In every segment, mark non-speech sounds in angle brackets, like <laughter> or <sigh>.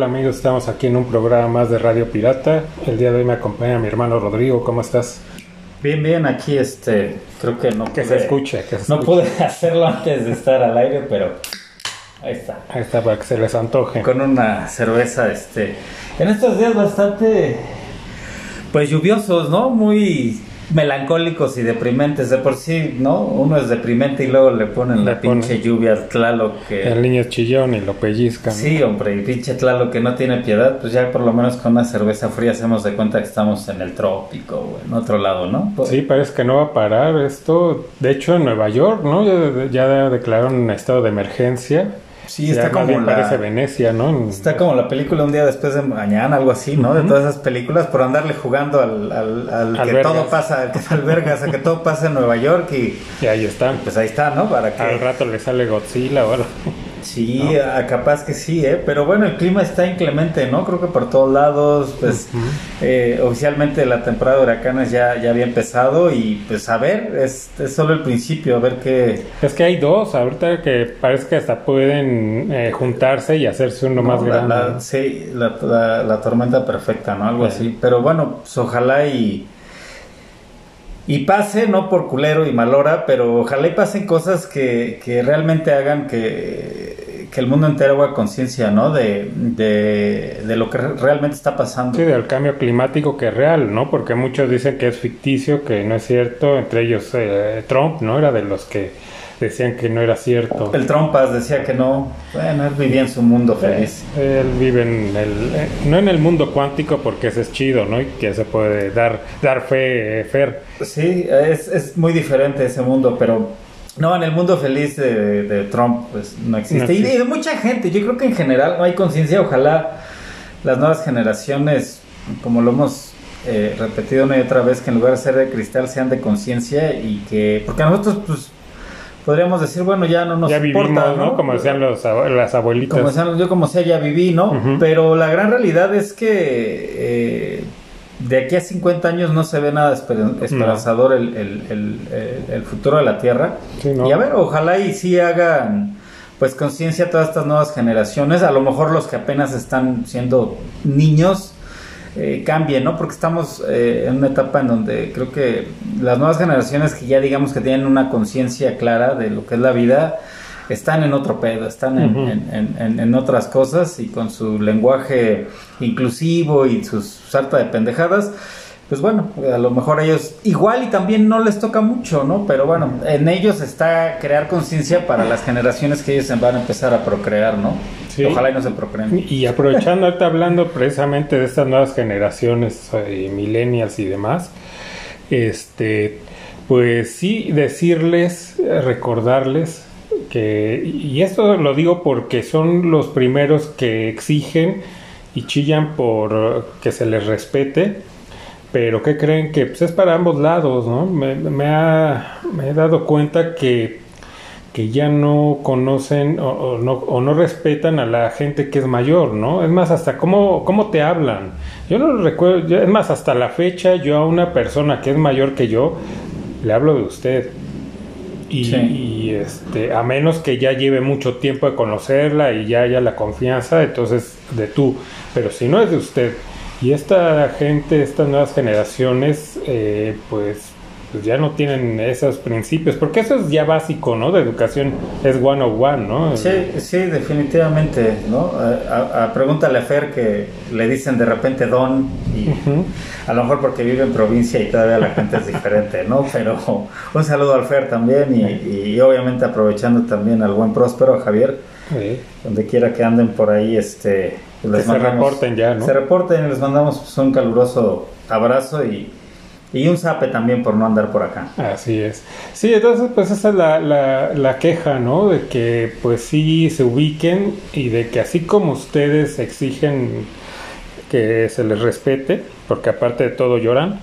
¿Qué tal amigos? Estamos aquí en un programa más de Radio Pirata. El día de hoy me acompaña mi hermano Rodrigo. ¿Cómo estás? Bien, bien, aquí este, creo que no Que se escuche, que se no escuche. pude <laughs> hacerlo antes de estar al aire, pero ahí está. Ahí está, para que se les antoje. Con una cerveza, este, en estos días bastante, pues lluviosos, ¿no? Muy melancólicos y deprimentes. De por sí, ¿no? Uno es deprimente y luego le ponen Le la pinche lluvia al Tlaloc que... El niño es chillón y lo pellizcan. Sí, hombre, y pinche Tlaloc que no tiene piedad, pues ya por lo menos con una cerveza fría hacemos de cuenta que estamos en el trópico o en otro lado, ¿no? Pues- Sí, parece que no va a parar esto. De hecho, en Nueva York, ¿no? Ya, ya declararon un estado de emergencia. Sí, está como la... parece Venecia, ¿no? Está como la película Un día después de mañana, algo así, ¿no? De todas esas películas por andarle jugando al, al, al Al que todo pasa, al que <laughs> albergas, a que todo pasa en Nueva York y Y ahí están. pues ahí está, ¿no? Para que... Al rato le sale Godzilla o algo. Sí, a- capaz que sí, ¿eh? Pero bueno, el clima está inclemente, ¿no? Creo que por todos lados, pues eh, oficialmente la temporada de huracanes ya, ya había empezado y pues a ver, es, es solo el principio, a ver qué... Es que hay dos, ahorita que parece que hasta pueden eh, juntarse y hacerse uno más No, la- grande. la- ¿no? sí, la, la- la tormenta perfecta, ¿no? Algo Sí. así. Pero bueno, pues ojalá y. Y pase, no por culero y malora, pero ojalá y pasen cosas que, que realmente hagan que, que el mundo entero haga conciencia, ¿no? De, de, de lo que re- realmente está pasando. Sí, del cambio climático que es real, ¿no? Porque muchos dicen que es ficticio, que no es cierto, entre ellos eh, Trump, ¿no? Era de los que decían que no era cierto. El Trompas decía que no. Bueno, él vivía en su mundo feliz. Él vive en el, eh, no en el mundo cuántico porque ese es chido, ¿no? Y que se puede dar, dar fe, eh, Fer. Sí, es, es muy diferente ese mundo, pero no, en el mundo feliz de, de Trump pues no existe. No Y, de, existe. y de mucha gente, yo creo que en general no hay conciencia, ojalá las nuevas generaciones, como lo hemos eh, repetido una y otra vez, que en lugar de ser de cristal sean de conciencia y que, porque a nosotros pues podríamos decir, bueno, ya no nos ya vivimos, importa, ¿no? Como decían los, las abuelitas. como decían, yo como sea ya viví, ¿no? Pero la gran realidad es que eh, de aquí a 50 años no se ve nada esper- esperanzador el, el- el- el- el futuro de la Tierra. Sí, ¿no? Y a ver, ojalá y sí hagan pues conciencia todas estas nuevas generaciones, a lo mejor los que apenas están siendo niños. eh, cambien, ¿no? Porque estamos eh, en una etapa en donde creo que las nuevas generaciones que ya digamos que tienen una conciencia clara de lo que es la vida, están en otro pedo, están en, Ujú. en- en- en- en otras cosas y con su lenguaje inclusivo y sus sarta de pendejadas, pues bueno, a lo mejor ellos igual y también no les toca mucho, ¿no? Pero bueno, en ellos está crear conciencia para las generaciones que ellos van a empezar a procrear, ¿no? Sí. Ojalá y no se procreen. Y aprovechando ahorita hablando precisamente de estas nuevas generaciones, eh, millennials y demás, este, pues sí decirles, recordarles que, y esto lo digo porque son los primeros que exigen y chillan por que se les respete, pero que creen que pues, es para ambos lados, ¿no? Me, ha- he dado cuenta que que ya no conocen o, no, o no respetan a la gente que es mayor, ¿no? Es más, hasta cómo, cómo te hablan. Yo no recuerdo, es más, hasta la fecha yo a una persona que es mayor que yo le hablo de usted. Y, Sí. y, este, a menos que ya lleve mucho tiempo de conocerla y ya haya la confianza, entonces de tú. Pero si no es de usted. Y esta gente, estas nuevas generaciones, eh, pues, pues ya no tienen esos principios, porque eso es ya básico, ¿no? De educación es one on one, ¿no? Sí, sí, definitivamente, ¿no? A, a- pregúntale a Fer que le dicen de repente don y a lo mejor porque vive en provincia y todavía la gente es diferente, ¿no? Pero un saludo al Fer también y, y obviamente aprovechando también al buen próspero, a Javier, Sí. donde quiera que anden por ahí, este... pues, Que se reporten ya, ¿no? Se reporten y les mandamos pues, un caluroso abrazo y, y un zape también por no andar por acá. Así es. Sí, entonces pues esa es la, la, la queja, ¿no? De que pues sí se ubiquen y de que así como ustedes exigen que se les respete, porque aparte de todo lloran,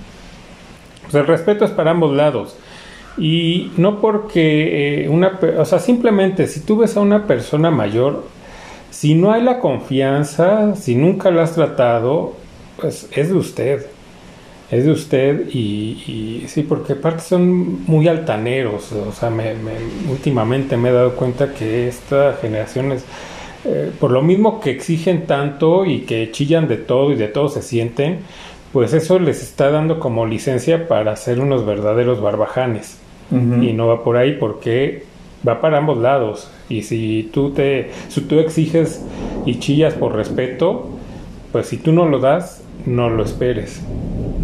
pues el respeto es para ambos lados. Y no porque eh, una, o sea, simplemente si tú ves a una persona mayor, si no hay la confianza, si nunca la has tratado, pues es de usted es de usted y, y sí, porque aparte son muy altaneros, o sea, me, me- últimamente me he dado cuenta que esta generación es, eh, por lo mismo que exigen tanto y que chillan de todo y de todo se sienten, pues eso les está dando como licencia para ser unos verdaderos barbajanes. Y no va por ahí porque va para ambos lados. Y si tú te, si tú exiges y chillas por respeto, pues si tú no lo das, no lo esperes.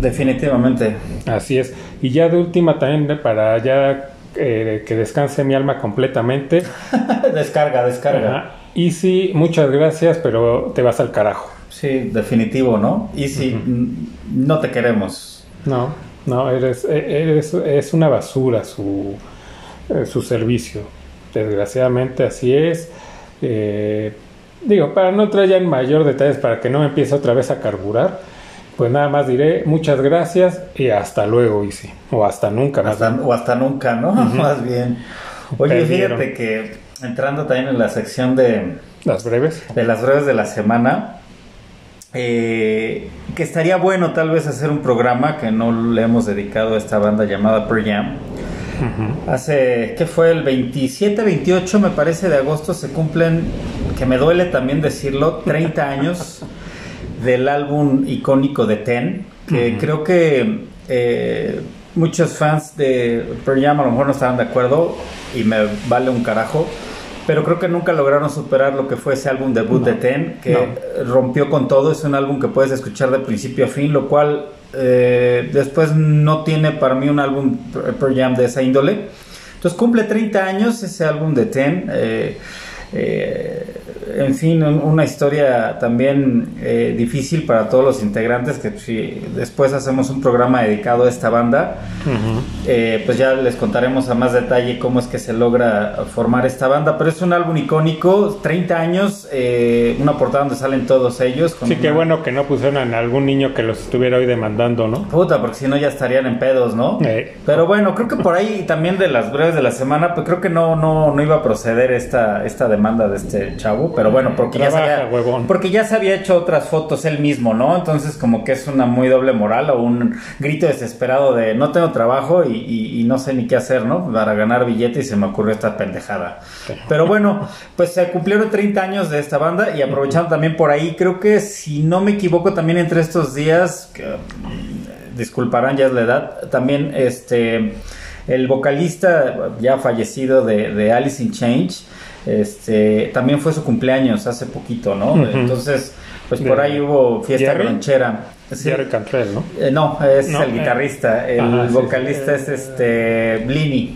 Definitivamente. Así es. Y ya de última también para ya eh, que descanse mi alma completamente. <laughs> descarga, descarga. Y sí, muchas gracias, pero te vas al carajo. Sí, definitivo, ¿no? Y si no te queremos. No, no, eres, e, eres es una basura su, eh, su servicio. Desgraciadamente así es. Eh, digo, para no entrar ya en mayor detalles, para que no me empiece otra vez a carburar, pues nada más diré muchas gracias y hasta luego, Isi. O hasta nunca. o hasta nunca, ¿no? <laughs> más bien. Oye, fíjate que entrando también en la sección de... Las breves. De las breves de la semana. Eh, que estaría bueno tal vez hacer un programa que no le hemos dedicado a esta banda llamada Per Jam. Hace, ¿qué fue? El 27, 28 me parece de agosto se cumplen, que me duele también decirlo, 30 años <laughs> del álbum icónico de Ten, que creo que eh, muchos fans de Pearl Jam a lo mejor no estaban de acuerdo y me vale un carajo. Pero creo que nunca lograron superar lo que fue ese álbum debut de Ten, que rompió con todo. Es un álbum que puedes escuchar de principio a fin, lo cual eh, después no tiene para mí un álbum Pearl Jam de esa índole. Entonces cumple 30 años ese álbum de Ten. Eh, eh, en fin, una historia también eh, difícil para todos los integrantes, que si después hacemos un programa dedicado a esta banda, eh, pues ya les contaremos a más detalle cómo es que se logra formar esta banda, pero es un álbum icónico, 30 años, una portada donde salen todos ellos. sí, qué bueno que no pusieron a algún niño que los estuviera hoy demandando, ¿no? Puta, porque si no ya estarían en pedos, ¿no? Pero bueno, creo que por ahí también de las breves de la semana, pues creo que no, no, no iba a proceder esta, esta demanda demanda de este chavo, pero bueno, porque ya, se había, porque ya se había hecho otras fotos él mismo, ¿no? Entonces como que es una muy doble moral o un grito desesperado de no tengo trabajo y, no sé ni qué hacer, ¿no? Para ganar billete y se me ocurrió esta pendejada. Pero bueno, pues se cumplieron 30 años de esta banda y aprovechando también por ahí, creo que si no me equivoco también entre estos días, que, mm, disculparán ya es la edad, también este el vocalista ya fallecido de, de Alice in Change este, también fue su cumpleaños hace poquito, ¿no? Entonces, pues por ahí hubo fiesta ranchera. Jerry Cantrell, ¿no? Eh, no, es el eh. guitarrista. El vocalista es este Blini.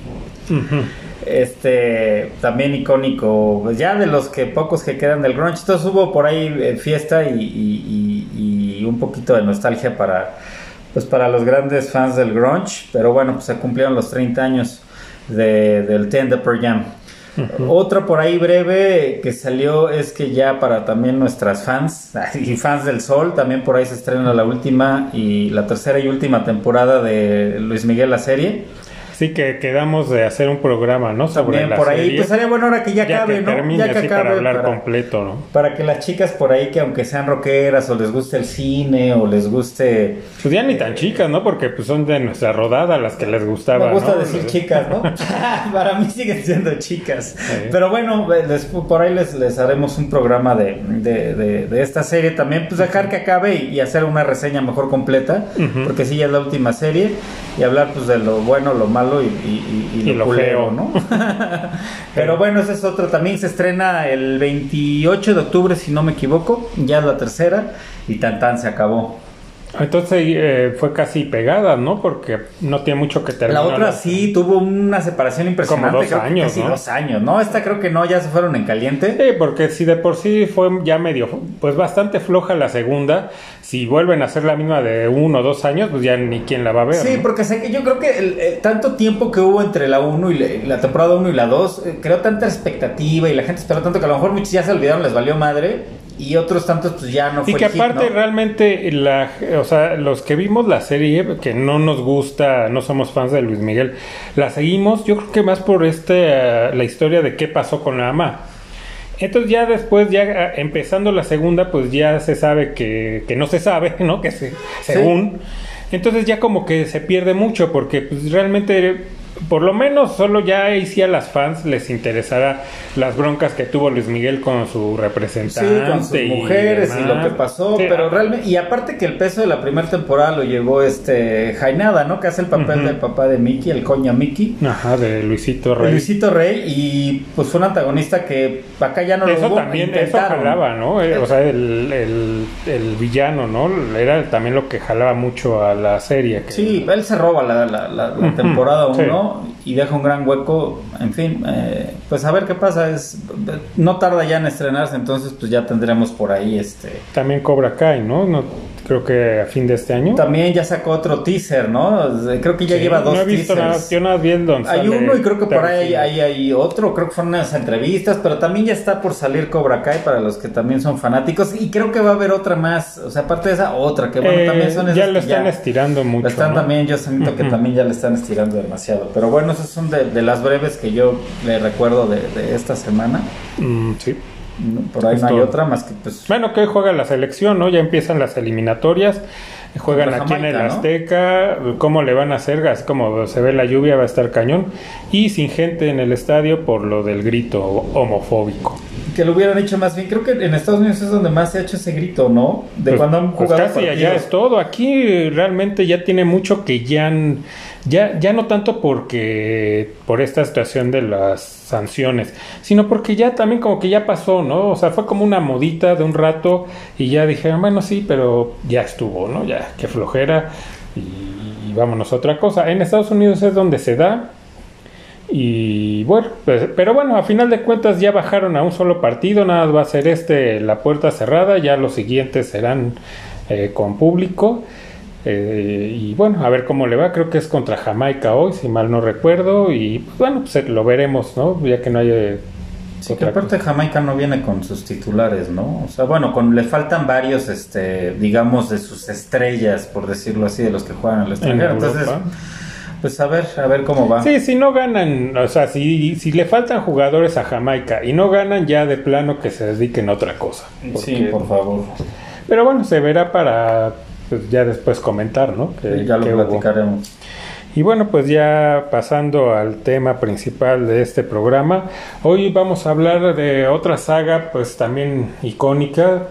Este, también icónico, pues ya de los que pocos que quedan del grunge. Entonces hubo por ahí eh, fiesta y, un poquito de nostalgia para, pues para los grandes fans del grunge. Pero bueno, pues se cumplieron los 30 años de, del Ten de Jam. <laughs> Otra por ahí breve que salió es que ya para también nuestras fans y fans del Sol, también por ahí se estrena la última y la tercera y última temporada de Luis Miguel la serie. Sí, que quedamos de hacer un programa, ¿no? Sobre También por ahí, pues sería bueno ahora que ya, acabe, ¿no? ya que acabe. Para hablar completo, ¿no? Para que las chicas por ahí que aunque sean rockeras o les guste el cine o les guste... Pues ya ni tan chicas, ¿no? Porque pues son de nuestra rodada las que les gustaba, Me gusta decir chicas, ¿no? <laughs> <laughs> para mí siguen siendo chicas. Pero bueno, por ahí les, les haremos un programa de, de, de, esta serie también, pues dejar que acabe y, hacer una reseña mejor completa, porque sí, ya es la última serie, y hablar pues de lo bueno, lo malo y, lo, culero, ¿no? <laughs> Pero bueno, ese es otro. También se estrena el 28 de octubre, si no me equivoco. Ya es la tercera. Y tan tan se acabó. Entonces eh, fue casi pegada, ¿no? Porque no tiene mucho que terminar. La otra sí tuvo una separación impresionante. Como dos años, ¿no? dos años, ¿no? Esta creo que no, ya se fueron en caliente. Sí, porque si de por sí fue ya medio, pues bastante floja la segunda, si vuelven a hacer la misma de uno o dos años, pues ya ni quién la va a ver. Sí, porque sé que yo creo que el, tanto tiempo que hubo entre la 1 y la, temporada 1 y la 2, eh, creó tanta expectativa y la gente esperó tanto que a lo mejor muchos ya se olvidaron, les valió madre y otros tantos pues ya no fue y que aparte realmente la o sea los que vimos la serie que no nos gusta no somos fans de Luis Miguel la seguimos yo creo que más por este la historia de qué pasó con la mamá entonces ya después ya ah, empezando la segunda pues ya se sabe que, que no se sabe <laughs> no que se, según. Entonces ya como que se pierde mucho porque pues realmente por lo menos solo ya ahí sí a las fans les interesará las broncas que tuvo Luis Miguel con su representante. Sí, con sus mujeres y, lo que pasó, pero realmente, y aparte que el peso de la primera temporada lo llevó este Jainada, ¿no? Que hace el papel del papá de Mickey, el coña Mickey. Ajá, de Luisito Rey. Luisito Rey, y pues fue un antagonista que acá ya no lo Eso también, eso jalaba, ¿no? Eh, o sea, el, el, el, villano, ¿no? Era también lo que jalaba mucho a la serie. Sí, él se roba la, la, la, temporada 1 y deja un gran hueco, en fin, eh, pues a ver qué pasa, es no tarda ya en estrenarse, entonces pues ya tendremos por ahí este... También Cobra Kai, ¿no? no creo que a fin de este año. También ya sacó otro teaser, ¿no? Creo que ya lleva dos no he visto Nada, yo nada viendo. Hay uno y creo que por ahí hay, hay, otro, creo que fueron unas entrevistas, pero también ya está por salir Cobra Kai para los que también son fanáticos y creo que va a haber otra más, o sea, aparte de esa, otra, que bueno, también son eh, Ya lo están estirando mucho. están también, yo siento que también ya le están estirando demasiado, pero bueno, esas son de, las breves que yo le recuerdo de, esta semana. Mm, sí. Por ahí no hay otra más que pues... Bueno, que juega la selección, ¿no? Ya empiezan las eliminatorias. Juegan aquí en el Azteca. ¿Cómo le van a hacer? Así como se ve la lluvia, va a estar cañón. Y sin gente en el estadio por lo del grito homofóbico que lo hubieran hecho más bien. Creo que en Estados Unidos es donde más se ha hecho ese grito, ¿no? De pues, cuando han pues jugado. casi allá es todo. Aquí realmente ya tiene mucho que ya, ya, ya no tanto porque por esta situación de las sanciones, sino porque ya también como que ya pasó, ¿no? O sea, fue como una modita de un rato y ya dijeron, bueno, sí, pero ya estuvo, ¿no? Ya, qué flojera y, y vámonos a otra cosa. En Estados Unidos es donde se da y bueno, pues, pero bueno, a final de cuentas ya bajaron a un solo partido, nada va a ser este la puerta cerrada, ya los siguientes serán eh, con público. Eh, y bueno, a ver cómo le va, creo que es contra Jamaica hoy, si mal no recuerdo, y pues, bueno, pues lo veremos, ¿no? Ya que no hay... Sí, que aparte Jamaica no viene con sus titulares, ¿no? O sea, bueno, con, le faltan varios, este, digamos, de sus estrellas, por decirlo así, de los que juegan al extranjero. Entonces, pues a ver, a ver cómo va. Sí, si no ganan, o sea, si, si le faltan jugadores a Jamaica y no ganan, ya de plano que se dediquen a otra cosa. sí, por favor. Pero bueno, se verá para pues, ya después comentar, ¿no? Que, ya lo platicaremos. Y bueno, pues ya pasando al tema principal de este programa, hoy vamos a hablar de otra saga, pues también icónica,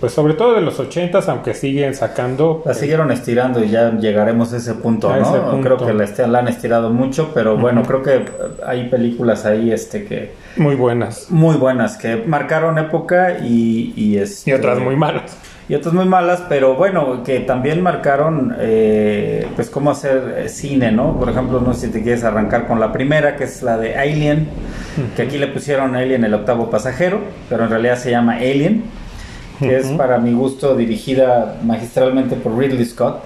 pues sobre todo de los ochentas, aunque siguen sacando. La siguieron estirando y ya llegaremos a ese punto, ¿no? Creo que la, han estirado mucho, pero bueno, creo que hay películas ahí este que... Muy buenas. Muy buenas, que marcaron época y... Y, este, y otras muy malas. Y otras muy malas, pero bueno, que también marcaron eh, pues cómo hacer eh, cine, ¿no? Por ejemplo, no sé si te quieres arrancar con la primera, que es la de Alien, que aquí le pusieron Alien el octavo pasajero, pero en realidad se llama Alien que es para mi gusto dirigida magistralmente por Ridley Scott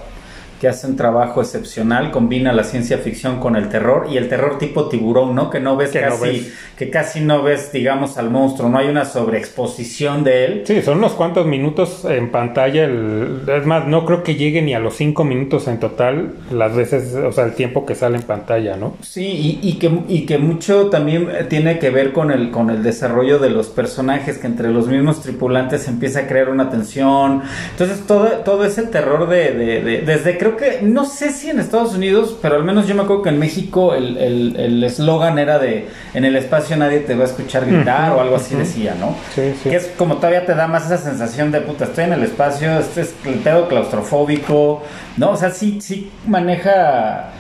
que hace un trabajo excepcional, combina la ciencia ficción con el terror y el terror tipo tiburón, ¿no? Que no ves casi, que casi no ves, digamos, al monstruo, no hay una sobreexposición de él. Sí, son unos cuantos minutos en pantalla, es más, no creo que llegue ni a los cinco minutos en total las veces, o sea, el tiempo que sale en pantalla, ¿no? Sí, y, que, y que mucho también tiene que ver con el, con el desarrollo de los personajes, que entre los mismos tripulantes empieza a crear una tensión, entonces todo, todo ese terror de, de, de desde creo que, no sé si en Estados Unidos, pero al menos yo me acuerdo que en México el eslogan era de en el espacio nadie te va a escuchar gritar o algo así decía, ¿no? Sí, sí. Que es como todavía te da más esa sensación de puta, estoy en el espacio, este es el pedo claustrofóbico, ¿no? O sea, sí, sí maneja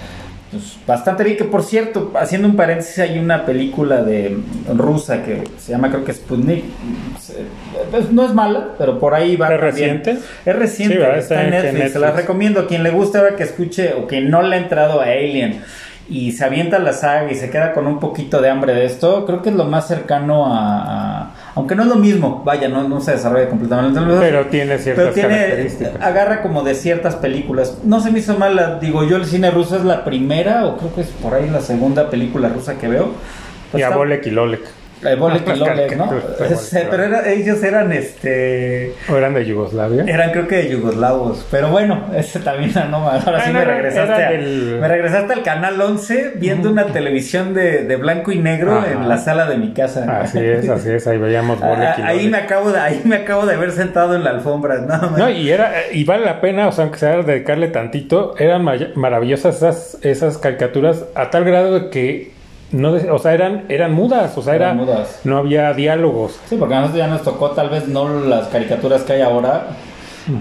pues, bastante bien. Que por cierto, haciendo un paréntesis, hay una película de rusa que se llama, creo que Sputnik. Pues, no es mala, pero por ahí va. ¿Es reciente? Es reciente, está, en Netflix. Se la recomiendo. Quien le guste ahora que escuche o que no le ha entrado a Alien y se avienta la saga y se queda con un poquito de hambre de esto, creo que es lo más cercano a, aunque no es lo mismo, vaya, no, no se desarrolla completamente, pero tiene ciertas pero tiene, agarra como de ciertas películas. No se me hizo mal, digo yo, el cine ruso es la primera o creo que es por ahí la segunda película rusa que veo. Pues y a Bolek y Lolek. Eh, Bolek y Lolek, ¿no? <laughs> pero era, ellos eran este. ¿O eran de Yugoslavia? Eran creo que de yugoslavos. Pero bueno, ese también no Ahora sí me regresaste, me regresaste al canal 11 viendo una televisión de, de blanco y negro en la sala de mi casa. Así es, así es, ahí veíamos Bolek y ahí me acabo de, ahí me acabo de haber sentado en la alfombra. No, no y era, y vale la pena, o sea, aunque sea dedicarle tantito, eran maravillosas esas, esas caricaturas a tal grado de que no, o sea, eran, eran mudas, o sea, era, no había diálogos. Sí, porque a nosotros ya nos tocó tal vez no las caricaturas que hay ahora,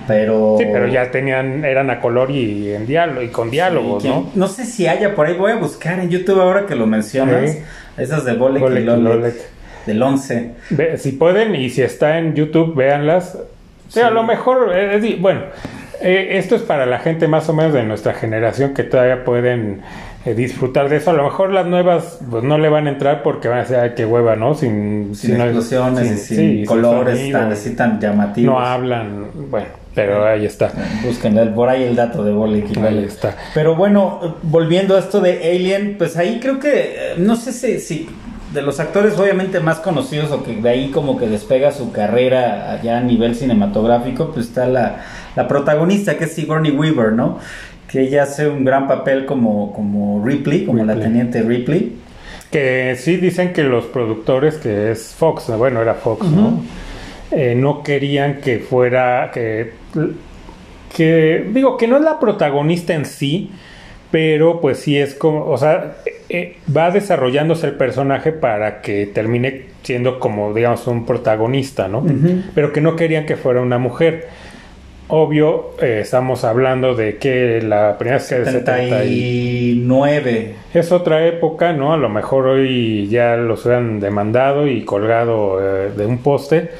pero... Sí, pero ya tenían, eran a color y, en diálogo, y con diálogos, ¿no? No sé si haya por ahí, voy a buscar en YouTube ahora que lo mencionas, esas de Bolek, y Lolek, del 11. si pueden y si está en YouTube, véanlas. Sí, a lo mejor, eh, bueno, eh, esto es para la gente más o menos de nuestra generación que todavía pueden eh, disfrutar de eso. A lo mejor las nuevas pues no le van a entrar porque van a decir, ay, qué hueva, ¿no? Sin, sin, explosiones, sin, colores tan, así tan llamativos. No hablan, bueno, pero ahí está. Busquen por ahí el dato de Bolek Ahí está. Pero bueno, volviendo a esto de Alien, pues ahí creo que, eh, no sé si, si de los actores obviamente más conocidos o que de ahí como que despega su carrera allá a nivel cinematográfico, pues está la, la protagonista que es Sigourney Weaver, ¿no? Que ella hace un gran papel como, como Ripley, como la teniente Ripley. Que sí dicen que los productores, que es Fox, bueno, era Fox, ¿no? Eh, no querían que fuera, que, que, digo, que no es la protagonista en sí, pero pues sí es como, o sea, eh, va desarrollándose el personaje para que termine siendo como, digamos, un protagonista, ¿no? Pero que no querían que fuera una mujer. Obvio, eh, estamos hablando de que la primera es que 79. Es otra época, ¿no? A lo mejor hoy ya los hubieran demandado y colgado eh, de un poste.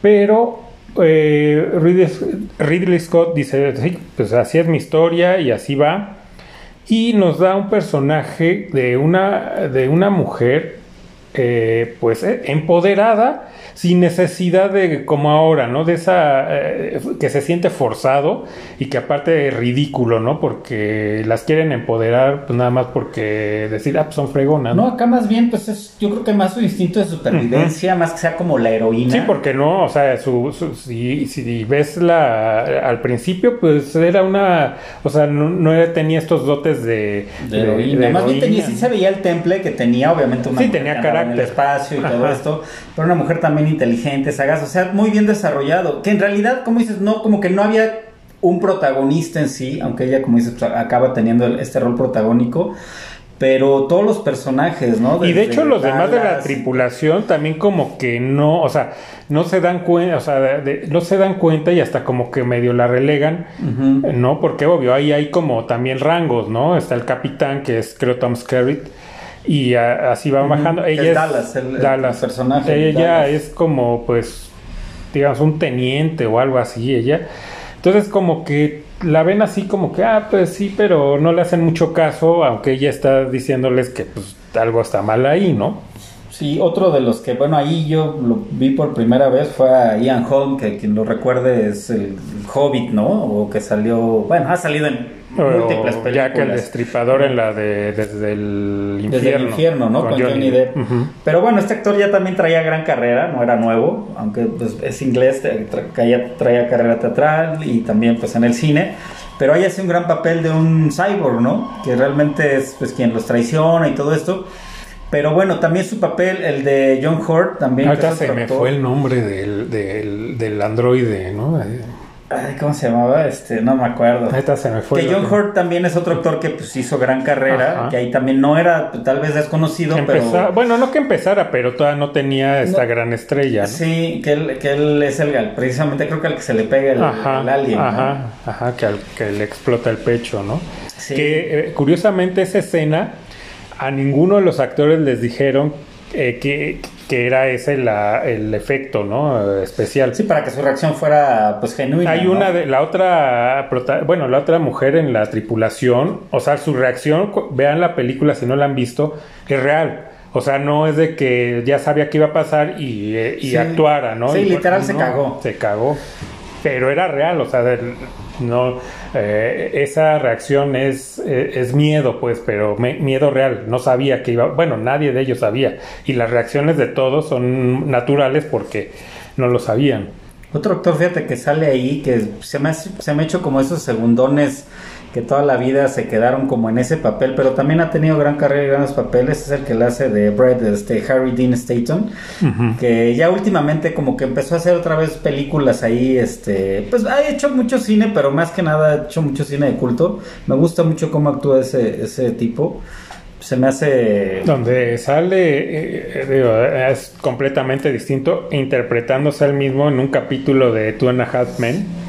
Pero eh, Ridley, Scott dice, sí, pues así es mi historia y así va. Y nos da un personaje de una, de una mujer, pues, empoderada sin necesidad de como ahora, ¿no? De esa eh, que se siente forzado y que aparte es ridículo, ¿no? Porque las quieren empoderar, pues nada más porque decir, ah, pues son fregonas. No, acá más bien, pues es, yo creo que más su instinto de supervivencia, más que sea como la heroína. Sí, porque no, o sea, su, si, si, ves la al principio, pues era una, o sea, no, tenía estos dotes de, de, heroína. más bien tenía, sí se veía el temple que tenía, obviamente, una sí, tenía carácter. En el espacio y todo esto, pero una mujer también inteligente, sagaz, o sea, muy bien desarrollado. Que en realidad, como dices, no, como que no había un protagonista en sí, aunque ella, como dices, acaba teniendo este rol protagónico. Pero todos los personajes, ¿no? y de hecho los demás de la tripulación también como que no, o sea, no se dan cuenta, o sea, no se dan cuenta y hasta como que medio la relegan, ¿no? Porque obvio, ahí hay como también rangos, ¿no? Está el capitán que es creo Tom Skerritt, y así va bajando. Ella es, Dallas, el, personaje. Ella es como, pues, digamos, un teniente o algo así, ella. Entonces, como que la ven así como que, ah, pues sí, pero no le hacen mucho caso, aunque ella está diciéndoles que, pues, algo está mal ahí, ¿no? Sí, otro de los que, bueno, ahí yo lo vi por primera vez fue a Ian Holm, que quien lo recuerde es el Hobbit, ¿no? O que salió, bueno, ha salido en múltiples películas. Ya que el destripador en la de Desde el Infierno. Desde el Infierno, ¿no? Con, Johnny, Depp. Pero bueno, este actor ya también traía gran carrera, no era nuevo, aunque pues, es inglés, traía, traía carrera teatral y también pues en el cine. Pero ahí hace un gran papel de un cyborg, ¿no? Que realmente es pues quien los traiciona y todo esto. Pero bueno, también su papel, el de John Hurt, también. Ahorita se me fue el nombre del, del, del androide, ¿no? Ay, ¿cómo se llamaba? Este, no me acuerdo. Ahorita se me fue. Que John Hurt también es otro actor que pues hizo gran carrera, que ahí también no era pues, tal vez desconocido, pero... Bueno, no que empezara, pero todavía no tenía esta gran estrella. Sí, que él, que él es el, precisamente creo que al que se le pega el, alien. Ajá, ajá, que, al, que le explota el pecho, ¿no? Sí. Que eh, curiosamente esa escena a ninguno de los actores les dijeron eh, que, que, era ese la, el efecto, ¿no? Especial. Sí, para que su reacción fuera, pues, genuina. Hay una de la otra, bueno, la otra mujer en la tripulación, o sea, su reacción, vean la película si no la han visto, es real. O sea, no es de que ya sabía que iba a pasar y, eh, y actuara, ¿no? Sí, literal se cagó. Se cagó. Pero era real, o sea, no eh, esa reacción es, eh, es miedo pues pero miedo real. No sabía que iba bueno nadie de ellos sabía. Y las reacciones de todos son naturales porque no lo sabían. Otro actor fíjate que sale ahí que se me se me ha hecho como esos segundones que toda la vida se quedaron como en ese papel, pero también ha tenido gran carrera y grandes papeles, es el que le hace de Brad, este Harry Dean Staton, que ya últimamente como que empezó a hacer otra vez películas ahí, este, pues ha hecho mucho cine, pero más que nada ha hecho mucho cine de culto, me gusta mucho cómo actúa ese, ese tipo. Se me hace... Donde sale, eh, eh, es completamente distinto, interpretándose él mismo en un capítulo de Two and a Half Men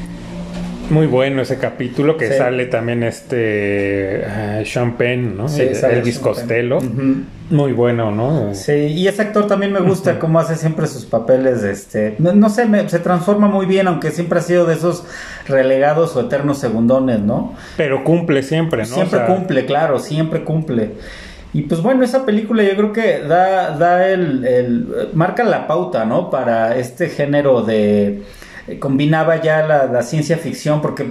muy bueno ese capítulo que sale también este uh, Sean Penn, ¿no? Sí, Elvis Costello. Muy bueno, ¿no? Sí, y ese actor también me gusta cómo hace siempre sus papeles, este, no, sé, se transforma muy bien, aunque siempre ha sido de esos relegados o eternos segundones, ¿no? Pero cumple siempre, ¿no? Siempre cumple, claro, siempre cumple. Y pues bueno, esa película yo creo que da, da el, el marca la pauta, ¿no? Para este género de eh, combinaba ya la, ciencia ficción porque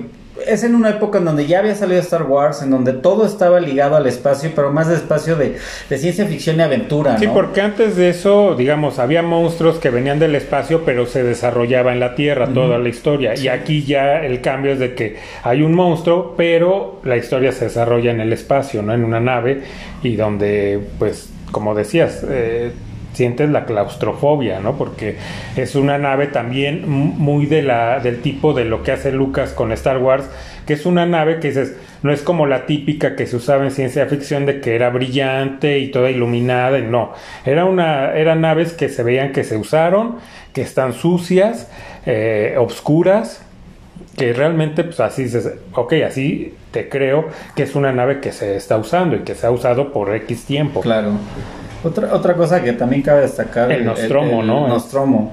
es en una época en donde ya había salido Star Wars, en donde todo estaba ligado al espacio, pero más de espacio de, ciencia ficción y aventura. Sí, porque antes de eso, digamos, había monstruos que venían del espacio, pero se desarrollaba en la Tierra toda la historia. Y aquí ya el cambio es de que hay un monstruo, pero la historia se desarrolla en el espacio, ¿no? En una nave, y donde, pues, como decías, eh, sientes la claustrofobia, ¿no? Porque es una nave también muy de la, del tipo de lo que hace Lucas con Star Wars, que es una nave que dices, no es como la típica que se usaba en ciencia ficción de que era brillante y toda iluminada, no, era una, eran naves que se veían que se usaron, que están sucias, eh, obscuras, que realmente pues así dices, ok, así te creo que es una nave que se está usando y que se ha usado por X tiempo. Claro. Otra, otra cosa que también cabe destacar. El Nostromo, ¿no? Nostromo.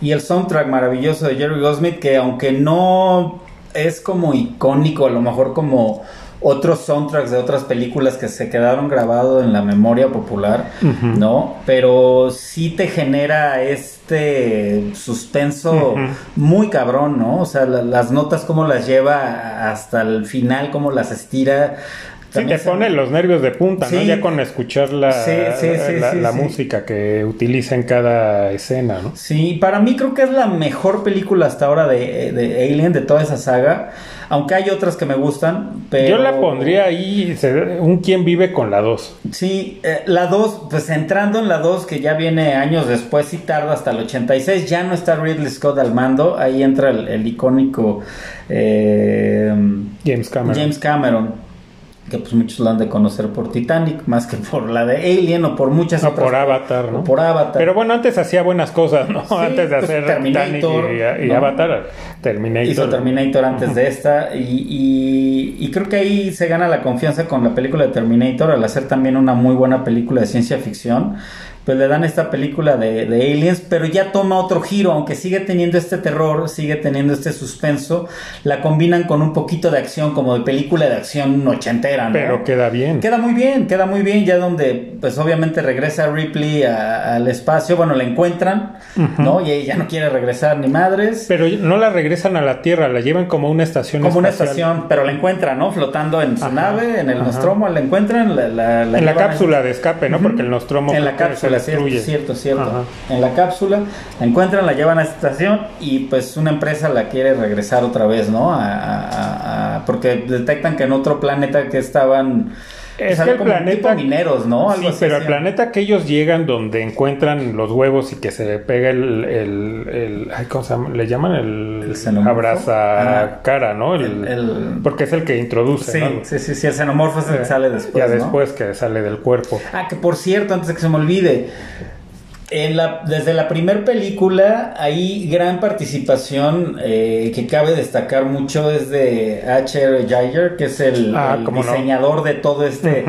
Y el soundtrack maravilloso de Jerry Goldsmith, que aunque no es como icónico, a lo mejor como otros soundtracks de otras películas que se quedaron grabados en la memoria popular, ¿no? Pero sí te genera este suspenso muy cabrón, ¿no? O sea, las notas como las lleva hasta el final, como las estira. Sí, te pone los nervios de punta, ¿no? Ya con escuchar la, la, música que utiliza en cada escena, ¿no? Sí, para mí creo que es la mejor película hasta ahora de, de Alien, de toda esa saga. Aunque hay otras que me gustan, pero... Yo la pondría ahí, un quien vive con la 2. Sí, eh, la 2, pues entrando en la 2, que ya viene años después y tarda hasta el 86, ya no está Ridley Scott al mando, ahí entra el, icónico eh, James Cameron. James Cameron que pues muchos lo han de conocer por Titanic, más que por la de Alien o por muchas o por Avatar, ¿no? por Avatar. Pero bueno, antes hacía buenas cosas, ¿no? antes de pues, hacer Terminator y, Avatar, Terminator. Hizo Terminator antes de <laughs> esta y, y, creo que ahí se gana la confianza con la película de Terminator al hacer también una muy buena película de ciencia ficción pues le dan esta película de, aliens, pero ya toma otro giro, aunque sigue teniendo este terror, sigue teniendo este suspenso, la combinan con un poquito de acción, como de película de acción ochentera, ¿no? Pero queda bien. Queda muy bien, queda muy bien, ya donde, pues obviamente regresa Ripley al espacio, bueno, la encuentran, ¿no? Y ella no quiere regresar ni madres. Pero no la regresan a la Tierra, la llevan como una estación Como una estación, pero la encuentran, ¿no? Flotando en su nave, en el Nostromo, la encuentran, la, En la cápsula de escape, ¿no? Porque el Nostromo... En la cápsula cierto, cierto, En la cápsula la encuentran, la llevan a esta estación y pues una empresa la quiere regresar otra vez, ¿no? A, porque detectan que en otro planeta que estaban... Es que el planeta mineros, ¿no? sí, pero el planeta que ellos llegan donde encuentran los huevos y que se le pega el, el, ¿cómo se llama? Le llaman el, el abraza cara, ¿no? El, porque es el que introduce. Sí, sí, sí, sí, el xenomorfo es el que sale después. Ya después que sale del cuerpo. Ah, que por cierto, antes de que se me olvide, en la, desde la primera película hay gran participación eh, que cabe destacar mucho es de H.R. Giger, que es el, ah, diseñador de todo este,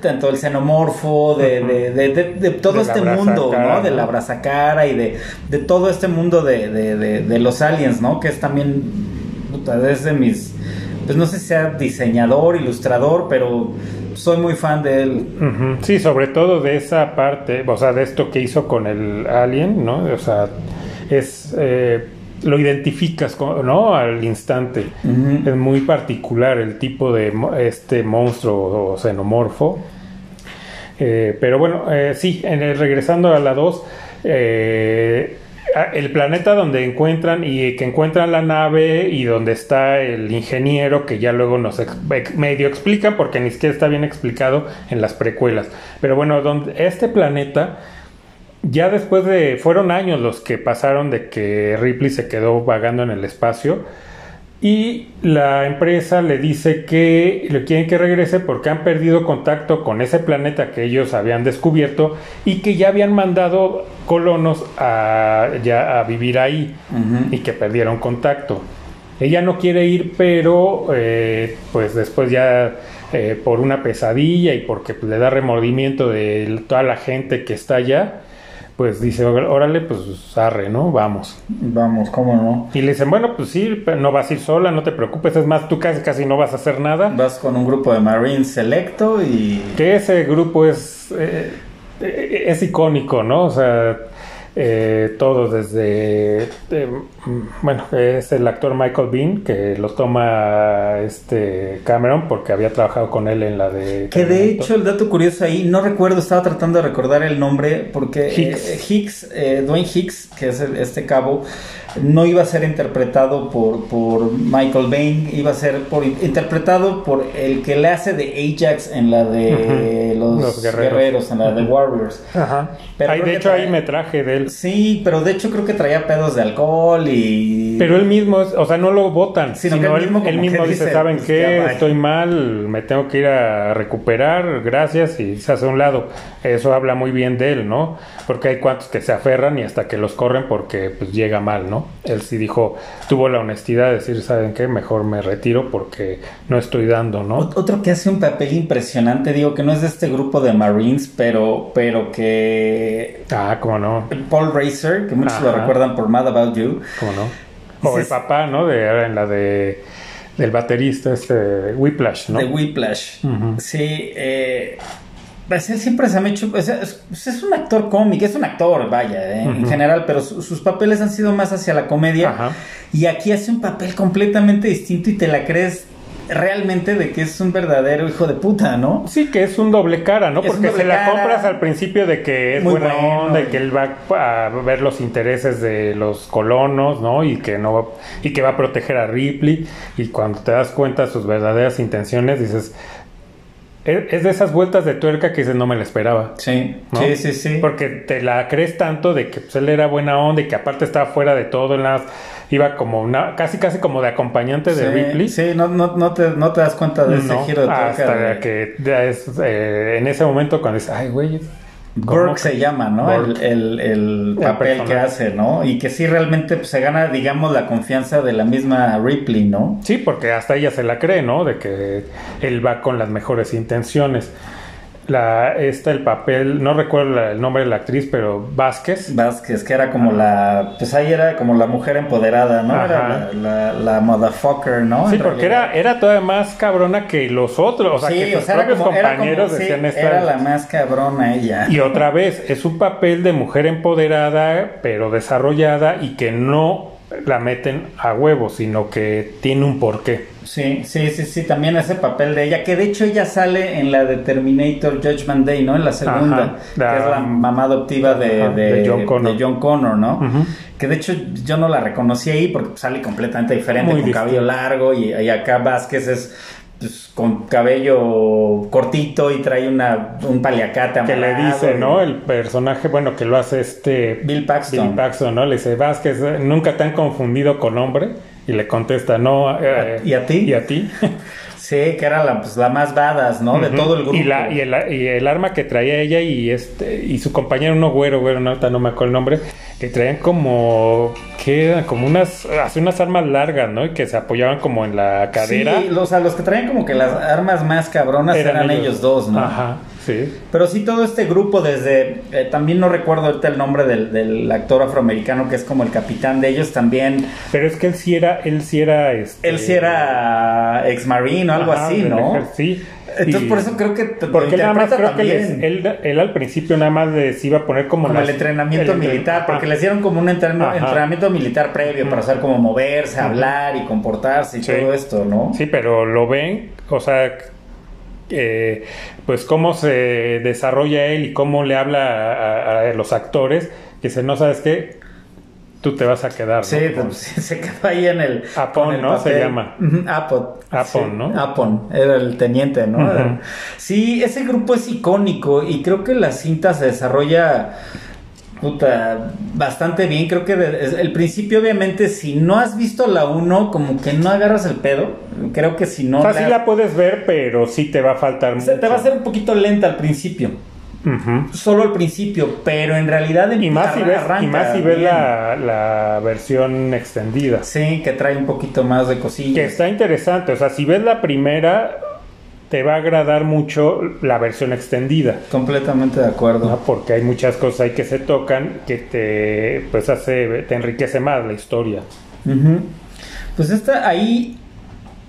tanto el xenomorfo, de, de, todo este mundo, ¿no? De la brazacara y de, de todo este mundo de, los aliens, ¿no? Que es también, puta, es de mis, pues no sé si sea diseñador, ilustrador, pero soy muy fan de él. Sí, sobre todo de esa parte, o sea, de esto que hizo con el Alien, ¿no? O sea, es... Eh, lo identificas, con- ¿no? Al instante. Es muy particular el tipo de este monstruo o xenomorfo. Eh, pero bueno, eh, sí, en el- regresando a la 2, eh, el planeta donde encuentran y que encuentran la nave y donde está el ingeniero que ya luego nos medio explican porque ni siquiera está bien explicado en las precuelas. Pero bueno, donde este planeta ya después de fueron años los que pasaron de que Ripley se quedó vagando en el espacio y la empresa le dice que le quieren que regrese porque han perdido contacto con ese planeta que ellos habían descubierto y que ya habían mandado colonos a, ya a vivir ahí y que perdieron contacto. Ella no quiere ir, pero eh, pues después ya eh, por una pesadilla y porque le da remordimiento de toda la gente que está allá, pues dice, órale, pues arre, ¿no? Vamos. Vamos, cómo no. Y le dicen, bueno, pues sí, no vas a ir sola, no te preocupes, es más, tú casi casi no vas a hacer nada. Vas con un grupo de Marines selecto y... Que ese grupo es, eh, eh, es icónico, ¿no? O sea, eh, todo desde, eh, bueno, es el actor Michael Bean, que lo toma este Cameron porque había trabajado con él en la de... Que de hecho el dato curioso ahí, no recuerdo, estaba tratando de recordar el nombre porque Hicks. eh, Hicks, eh, Dwayne Hicks, que es el- este cabo, no iba a ser interpretado por, por Michael Bain, iba a ser por, interpretado por el que le hace de Ajax en la de los, Los guerreros. guerreros. en la de Warriors. Ajá. Pero Ay, creo de hecho, ahí me traje de él. Sí, pero de hecho creo que traía pedos de alcohol y... Pero él mismo, es- o sea, no lo votan, Sino sino, él mismo él dice, ¿saben pues, qué? ya va". Estoy mal, me tengo que ir a recuperar, gracias, y se hace a un lado. Eso habla muy bien de él, ¿no? Porque hay cuantos que se aferran y hasta que los corren porque pues llega mal, ¿no? Él sí dijo, tuvo la honestidad de decir, ¿saben qué? Mejor me retiro porque no estoy dando, ¿no? Ot- Otro que hace un papel impresionante, digo que no es de este grupo de Marines, pero, pero que Ah, cómo no, Paul Racer, que muchos lo recuerdan por Mad About You, cómo no. O Sí, el papá, ¿no? De, en la de del baterista, este, Whiplash, ¿no? de Whiplash. Sí, eh, siempre se me ha hecho, es, pues es un actor cómico, es un actor, vaya, eh, en general, pero su- sus papeles han sido más hacia la comedia. Ajá. Y aquí hace un papel completamente distinto y te la crees realmente de que es un verdadero hijo de puta, ¿no? Sí, que es un doble cara, ¿no? Es Porque se la cara. compras al principio de que es buena bueno, onda y- que él va a ver los intereses de los colonos, ¿no? Y que no va- y que va a proteger a Ripley y cuando te das cuenta de sus verdaderas intenciones dices es, de esas vueltas de tuerca que dices no me la esperaba. Sí, ¿no? sí, sí, sí. Porque te la crees tanto de que pues, él era buena onda y que aparte estaba fuera de todo, en las, iba como una, casi casi como de acompañante de sí, Ripley. Sí, no, no, no, te, no te das cuenta de ese No, giro de tuerca. hasta de- que ya es, eh, en ese momento cuando dices, ay, güey, ¿cómo Burke se llama, ¿no? Burke. El, el, el El papel que hace, ¿no? Y que sí realmente pues, se gana, digamos, la confianza de la misma Ripley, ¿no? Sí, porque hasta ella se la cree, ¿no? De que él va con las mejores intenciones. La, está el papel, no recuerdo la- el nombre de la actriz, pero Vázquez. Vázquez, que era como la, pues ahí era como la mujer empoderada, ¿no? Era la, la, la motherfucker, ¿no? Sí, En porque realidad. era, era todavía más cabrona que los otros, o sea, sí, que o sus sea, propios como, compañeros como, sí, decían esta. era la más cabrona ella. Y otra vez, es un papel de mujer empoderada, pero desarrollada y que no la meten a huevo, sino que tiene un porqué. Sí, sí, sí, sí, también ese papel de ella, que de hecho ella sale en la de Terminator Judgment Day, ¿no? En la segunda, Ajá, la- que es la mamá adoptiva de, Ajá, de- de John Connor. de John Connor, ¿no? Que de hecho yo no la reconocí ahí porque sale completamente diferente, Muy con cabello largo y, y acá Vázquez es pues, con cabello cortito y trae una, un paliacate Que le dice, y- ¿no? El personaje, bueno, que lo hace este Bill Paxton. Bill Paxton, ¿no? Le dice, Vázquez, nunca te han confundido con hombre. Y le contesta, no. eh, ¿Y a ti? ¿Y a ti? <laughs> Sí, que era la, pues, la más badass, ¿no? De todo el grupo. Y, la, y, el, y el arma que traía ella y este y su compañero, uno güero, güero, no, no me acuerdo el nombre, que traían como, ¿qué eran? Como unas, así unas armas largas, ¿no? Y que se apoyaban como en la cadera. Sí, los, o sea, los que traían como que las armas más cabronas eran, ellos, dos, ¿no? Ajá, sí. Pero sí, todo este grupo, desde. eh, también no recuerdo ahorita el nombre del, del actor afroamericano que es como el capitán de ellos, también. Pero es que él sí era, él sí era, este, Él sí era ex marine o algo ajá, así, ¿no? Sí, Entonces, Y- por eso creo que. Porque nada más creo que les- él, él al principio nada más les iba a poner como, Como el entrenamiento el militar, porque Ajá. le hicieron como un entrenamiento militar previo para saber cómo moverse, hablar y comportarse y Sí. todo esto, ¿no? Sí, pero lo ven, o sea, eh, pues cómo se desarrolla él y cómo le habla a, los actores, que se no sabes qué, tú te vas a quedar. ¿no? Sí, Con- pues, <laughs> se quedó ahí en el. Apon, el ¿no? Se llama. Apon. Apon, Sí, ¿no? Apon, era el teniente, ¿no? Sí, ese grupo es icónico y creo que la cinta se desarrolla. Puta, bastante bien. Creo que el principio, obviamente, si no has visto la 1, como que no agarras el pedo. Creo que si no. o sea, sí la- la puedes ver, pero sí te va a faltar se- mucho. te va a ser un poquito lenta al principio. Solo al principio, pero en realidad. Y más si ves, y más si ves la, la versión extendida. Sí, que trae un poquito más de Que cosillas. está interesante. O sea, si ves la primera, te va a agradar mucho la versión extendida. Completamente de acuerdo. ¿no? Porque hay muchas cosas ahí que se tocan que te pues hace, te enriquece más la historia. Pues esta ahí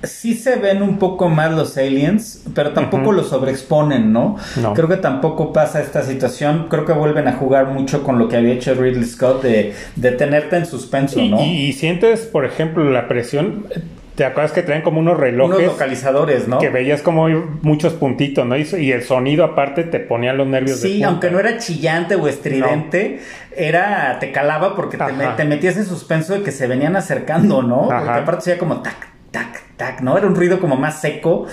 sí se ven un poco más los aliens, pero tampoco Ujú. los sobreexponen, ¿no? No. Creo que tampoco pasa esta situación. Creo que vuelven a jugar mucho con lo que había hecho Ridley Scott de, de tenerte en suspenso, Y, ¿no? y- y sientes, por ejemplo, la presión. ¿Te acuerdas que traen como unos Unos relojes localizadores, ¿no? que veías como muchos puntitos, ¿no? Y, el sonido aparte te ponía los nervios de Sí, punta. aunque no era chillante o estridente, era te calaba porque te, metías en suspenso de que se venían acercando, ¿no? Porque Ajá. aparte se como tac, tac, tac, ¿no? Era un ruido como más seco,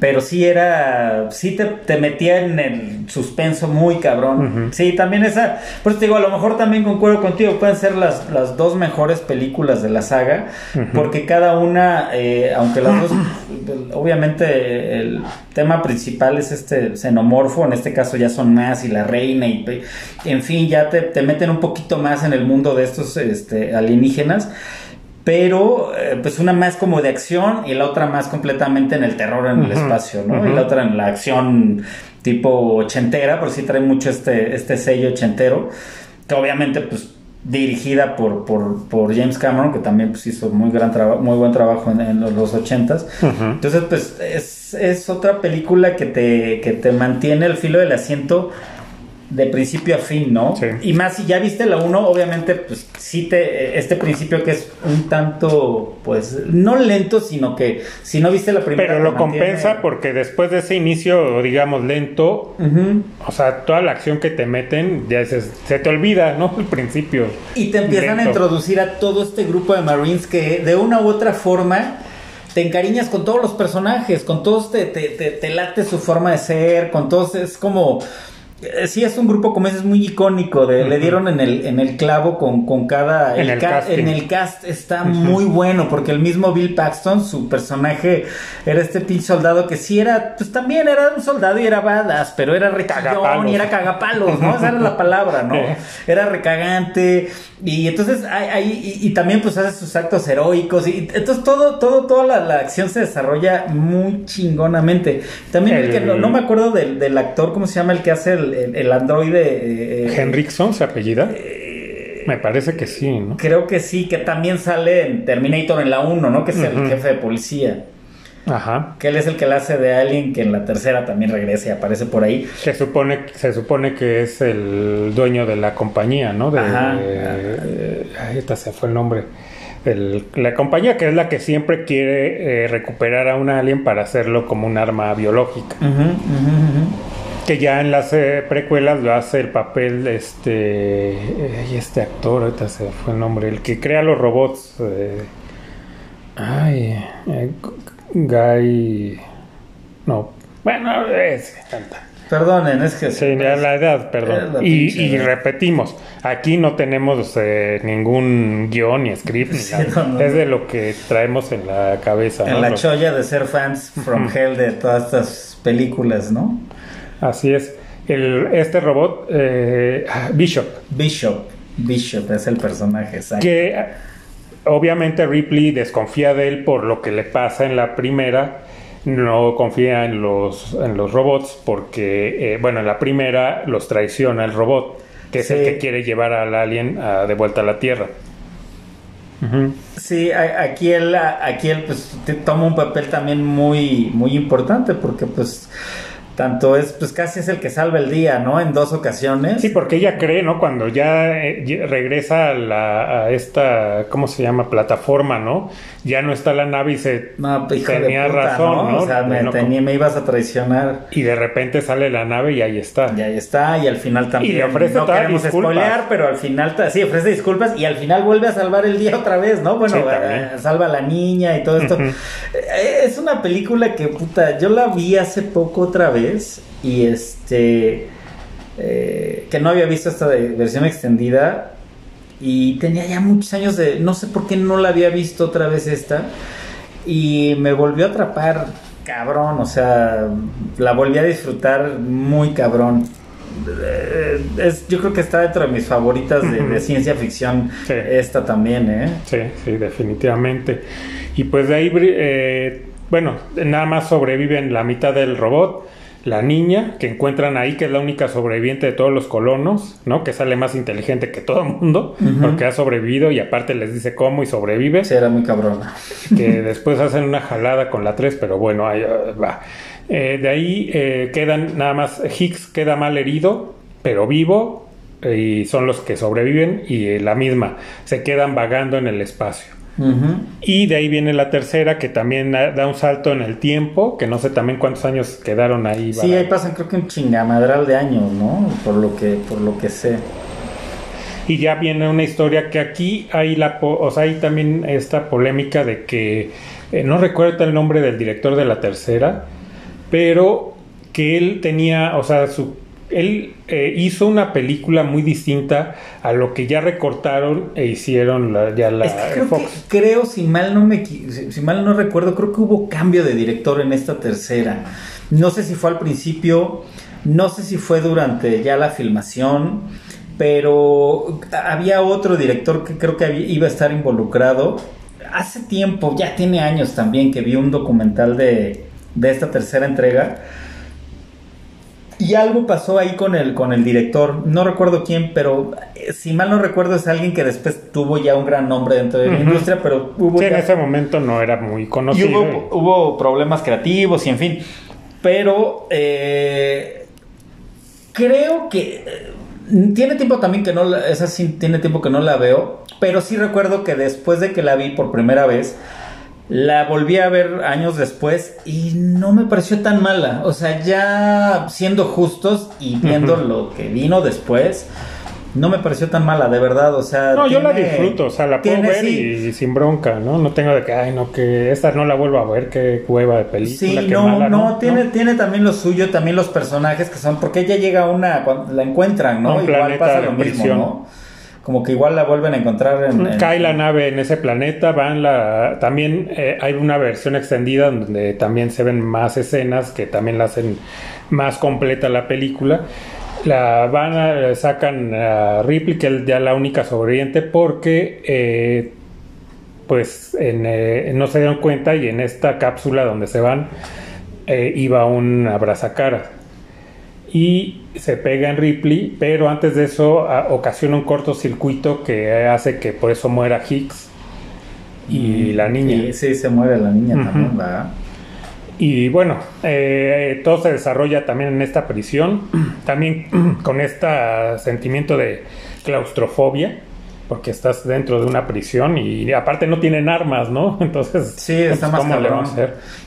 pero sí era, sí te, te metía en el suspenso muy cabrón. Sí, también esa, pues te digo, a lo mejor también concuerdo contigo, pueden ser las, las dos mejores películas de la saga, porque cada una, eh, aunque las dos, <clears throat> obviamente el tema principal es este xenomorfo, en este caso ya son más y la reina y en fin, ya te, te meten un poquito más en el mundo de estos este, alienígenas. Pero, eh, pues una más como de acción y la otra más completamente en el terror en el espacio, ¿no? Y la otra en la acción tipo ochentera, por sí trae mucho este, este sello ochentero, que obviamente, pues dirigida por, por, por James Cameron, que también pues, hizo muy, gran muy buen trabajo en, en los, ochentas. Entonces, pues es, es otra película que te, que te mantiene el filo del asiento de principio a fin, ¿no? Sí. Y más si ya viste la 1, obviamente, pues sí te, este principio que es un tanto, pues, no lento, sino que si no viste la primera... Pero lo mantiene- compensa porque después de ese inicio, digamos, lento, o sea, toda la acción que te meten, ya se, se te olvida, ¿no? <laughs> El principio. Y te empiezan a introducir a todo este grupo de Marines que de una u otra forma te encariñas con todos los personajes, con todos te, te, te, te late su forma de ser, con todos es como... eh, Sí, es un grupo, como ese, es muy icónico. De, Le dieron en el, en el clavo con, con cada. En el en cast está muy bueno. Porque el mismo Bill Paxton, su personaje, era este pinche soldado que sí era. Pues también era un soldado y era badass, pero era Cagapalos. y era cagapalos, ¿no? Esa era la palabra, ¿no? <laughs> Era recagante. Y entonces hay- y, y también pues hace sus actos heroicos. Y entonces todo, todo, toda la, la acción se desarrolla muy chingonamente. También el, que no, no me acuerdo del, del actor, ¿cómo se llama? El que hace el, el- el androide. eh, Henriksen se apellida. eh, Me parece que sí, ¿no? Creo que sí, que también sale en Terminator en la 1, ¿no? Que es el jefe de policía. Ajá. Que él es el que la hace de Alien, que en la tercera también regresa y aparece por ahí. Se supone, se supone que es el dueño de la compañía, ¿no? De, Ajá. eh, ay, esta se fue el nombre. El- la compañía que es la que siempre quiere eh, recuperar a un alien para hacerlo como un arma biológica. Ujú. Que ya en las eh, precuelas lo hace el papel de este. este actor, ahorita se fue el nombre. El que crea los robots. eh, ay. Guy. No. Bueno, es. Perdonen, es que... Sí, la, la edad, perdón. la Y, pinche y edad. repetimos, aquí no tenemos eh, ningún guion ni script, ni Sí, nada. no, no. es de lo que traemos en la cabeza. En ¿no? la cholla de ser fans from hell de todas estas películas, ¿no? Así es. El, este robot, eh, Bishop, Bishop. Bishop es el personaje, exacto. que obviamente Ripley desconfía de él por lo que le pasa en la primera. No confía en los, en los robots porque, eh, bueno, en la primera los traiciona el robot, que es el que quiere llevar al alien ah, de vuelta a la Tierra. Sí, aquí él, aquí él pues toma un papel también muy, muy importante porque pues tanto es, pues casi es el que salva el día, ¿no? En dos ocasiones. Sí, porque ella cree, ¿no? Cuando ya eh, regresa a, la, a esta, ¿cómo se llama? Plataforma, ¿no? Ya no está la nave y se no, pues, tenía razón, ¿no? O sea, me, tenía, me, ibas a traicionar. Y de repente sale la nave y ahí está. Y ahí está, y al final también. Y le ofrece no queremos spoilear, pero al final, sí, ofrece disculpas y al final vuelve a salvar el día otra vez, ¿no? Bueno, eh, salva a la niña y todo esto. Eh, es una película que, puta, yo la vi hace poco otra vez y este eh, que no había visto esta versión extendida y tenía ya muchos años de no sé por qué no la había visto otra vez esta y me volvió a atrapar cabrón, o sea, la volví a disfrutar muy cabrón. Eh, es, yo creo que está dentro de mis favoritas de, ciencia ficción esta también, ¿eh? Sí, sí, definitivamente. Y pues de ahí, eh, bueno, nada más sobreviven la mitad del robot la niña que encuentran ahí, que es la única sobreviviente de todos los colonos, ¿no? Que sale más inteligente que todo el mundo, porque ha sobrevivido y aparte les dice cómo y sobrevive. Sí, era muy cabrona. Que después hacen una jalada con la 3, pero bueno, ahí uh, va. Eh, de ahí eh, quedan nada más, Higgs queda mal herido, pero vivo, y son los que sobreviven, y la misma, se quedan vagando en el espacio. Y de ahí viene la tercera, que también da un salto en el tiempo, que no sé también cuántos años quedaron ahí. Sí, ahí pasan creo que un chingamadral de años, ¿no? Por lo que, por lo que sé. Y ya viene una historia que aquí hay la, o sea, hay también esta polémica de que eh, no recuerdo el nombre del director de la tercera, pero que él tenía, o sea, su él eh, hizo una película muy distinta a lo que ya recortaron e hicieron la, ya la creo Fox. creo, si mal no me si mal no recuerdo, creo que hubo cambio de director en esta tercera. No sé si fue al principio, no sé si fue durante ya la filmación, pero había otro director que creo que iba a estar involucrado. Hace tiempo, ya tiene años también, que vi un documental de, de esta tercera entrega y algo pasó ahí con el, con el director, no recuerdo quién, pero eh, si mal no recuerdo es alguien que después tuvo ya un gran nombre dentro de la industria, pero hubo... en ese momento no era muy conocido. Y hubo, problemas creativos y en fin, pero eh, creo que... Eh, tiene tiempo también que no, esa sí tiene tiempo que no la veo, pero sí recuerdo que después de que la vi por primera vez, la volví a ver años después y no me pareció tan mala. O sea, ya siendo justos y viendo lo que vino después, no me pareció tan mala, de verdad. O sea, no, yo la disfruto, o sea, la puedo ver y, sin bronca, ¿no? No tengo de que, ay, no, que esta no la vuelvo a ver, qué hueva de película. Sí, no, no, tiene, tiene también lo suyo, también los personajes que son, porque ella llega una, cuando la encuentran, ¿no? Igual pasa lo mismo, ¿no? Como que igual la vuelven a encontrar en, cae la nave en ese planeta van la también eh, hay una versión extendida donde también se ven más escenas que también la hacen más completa la película. La van a, sacan a Ripley que es ya la única sobreviviente porque eh, pues eh, no se dieron cuenta y en esta cápsula donde se van iba un abrazacara y se pega en Ripley, pero antes de eso ocasiona un cortocircuito que hace que por eso muera Hicks y la niña. Sí, se muere la niña también, Y bueno, eh, todo se desarrolla también en esta prisión, <clears throat> también <clears throat> con este sentimiento de claustrofobia porque estás dentro de una prisión y aparte no tienen armas, ¿no? <laughs> Entonces, sí, está más cabrón.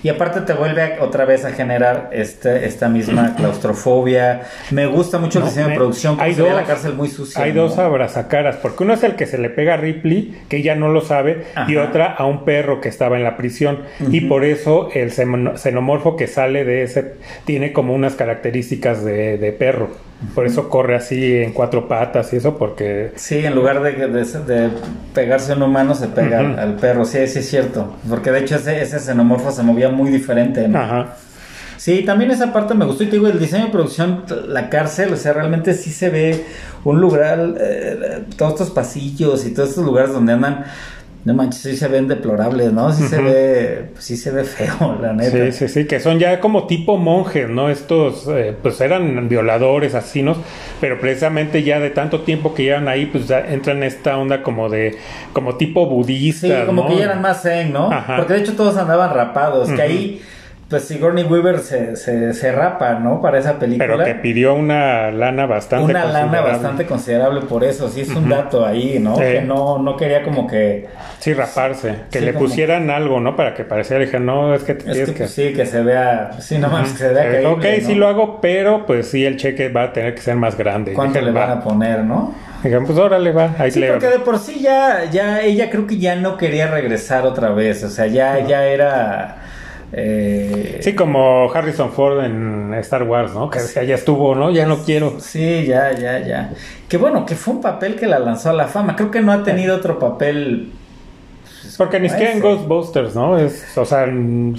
Y aparte te vuelve otra vez a generar este, esta misma <clears throat> claustrofobia. Me gusta mucho el diseño de producción, hay dos, la cárcel muy sucia. Hay dos abrazacaras, porque uno es el que se le pega a Ripley, que ella no lo sabe, y otra a un perro que estaba en la prisión. Y por eso el xenomorfo que sale de ese tiene como unas características de, de perro. Por eso corre así en cuatro patas y eso, porque... Sí, en lugar de, de, pegarse a un humano, se pega al, perro. Sí, sí es cierto. Porque de hecho ese, ese xenomorfo se movía muy diferente. Ajá. Sí, también esa parte me gustó. Y te digo, el diseño de producción, la cárcel, o sea, realmente sí se ve un lugar, eh, todos estos pasillos y todos estos lugares donde andan No manches, sí se ven deplorables, ¿no? Sí se ve, pues sí se ve feo, <laughs> la neta. Sí, sí, sí, que son ya como tipo monjes, ¿no? Estos, eh, pues eran violadores, asesinos, pero precisamente ya de tanto tiempo que llevan ahí, pues ya entran en esta onda como de, como tipo budista, Sí, como ¿no? que ya eran más zen, ¿no? Ajá. Porque de hecho todos andaban rapados, que ahí, pues Sigourney Weaver se, se, se rapa, ¿no? Para esa película. Pero que pidió una lana bastante Una lana bastante considerable por eso, sí es un dato ahí, ¿no? Que no, no quería como que... Sí, raparse, que Sí, le como- pusieran algo, ¿no? Para que pareciera, dije, no, es que te Es que, que... pues, sí, que se vea, sí, no más que se vea Eh, creíble, ok, ¿no? sí lo hago, pero pues sí, el cheque va a tener que ser más grande. ¿Cuánto Dije, le van va. a poner, no? Dije, pues órale, va, ahí Sí, le porque de por sí ya, ya, ella creo que ya no quería regresar otra vez, o sea, ya, ya era... eh, Sí, como Harrison Ford en Star Wars, ¿no? Que decía, ya estuvo, ¿no? Ya no quiero. Sí, ya, ya, ya. Que bueno, que fue un papel que la lanzó a la fama. Creo que no ha tenido otro papel. pues, Porque ni siquiera en. Ghostbusters, ¿no? Es, o sea,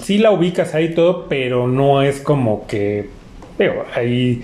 sí la ubicas ahí todo, pero no es como que, digo, ahí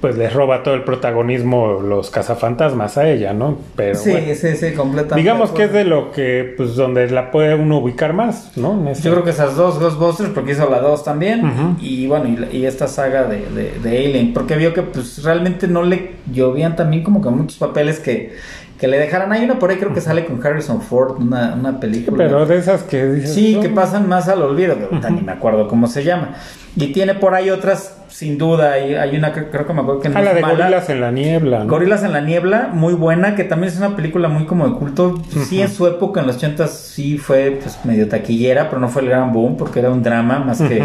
pues les roba todo el protagonismo los cazafantasmas a ella, ¿no? Pero Sí, bueno, sí, sí, completamente. digamos que es de lo que, pues, donde la puede uno ubicar más, ¿no? En este- Yo creo que esas dos Ghostbusters, porque hizo la 2 también, y bueno, y, y esta saga de, de, de Alien, porque vio que pues realmente no le llovían también como que muchos papeles que, que le dejaran. Hay una por ahí creo que sale con Harrison Ford, una, una película. Pero de esas que dices... Sí, que pasan más al olvido, que ni me acuerdo cómo se llama. Y tiene por ahí otras, sin duda, hay, hay una que creo que me acuerdo que no Ah, la de mala. Gorilas en la Niebla, ¿no? Gorilas en la Niebla, muy buena, que también es una película muy como de culto. Sí, en su época, en los 80 sí fue pues medio taquillera, pero no fue el gran boom porque era un drama más que,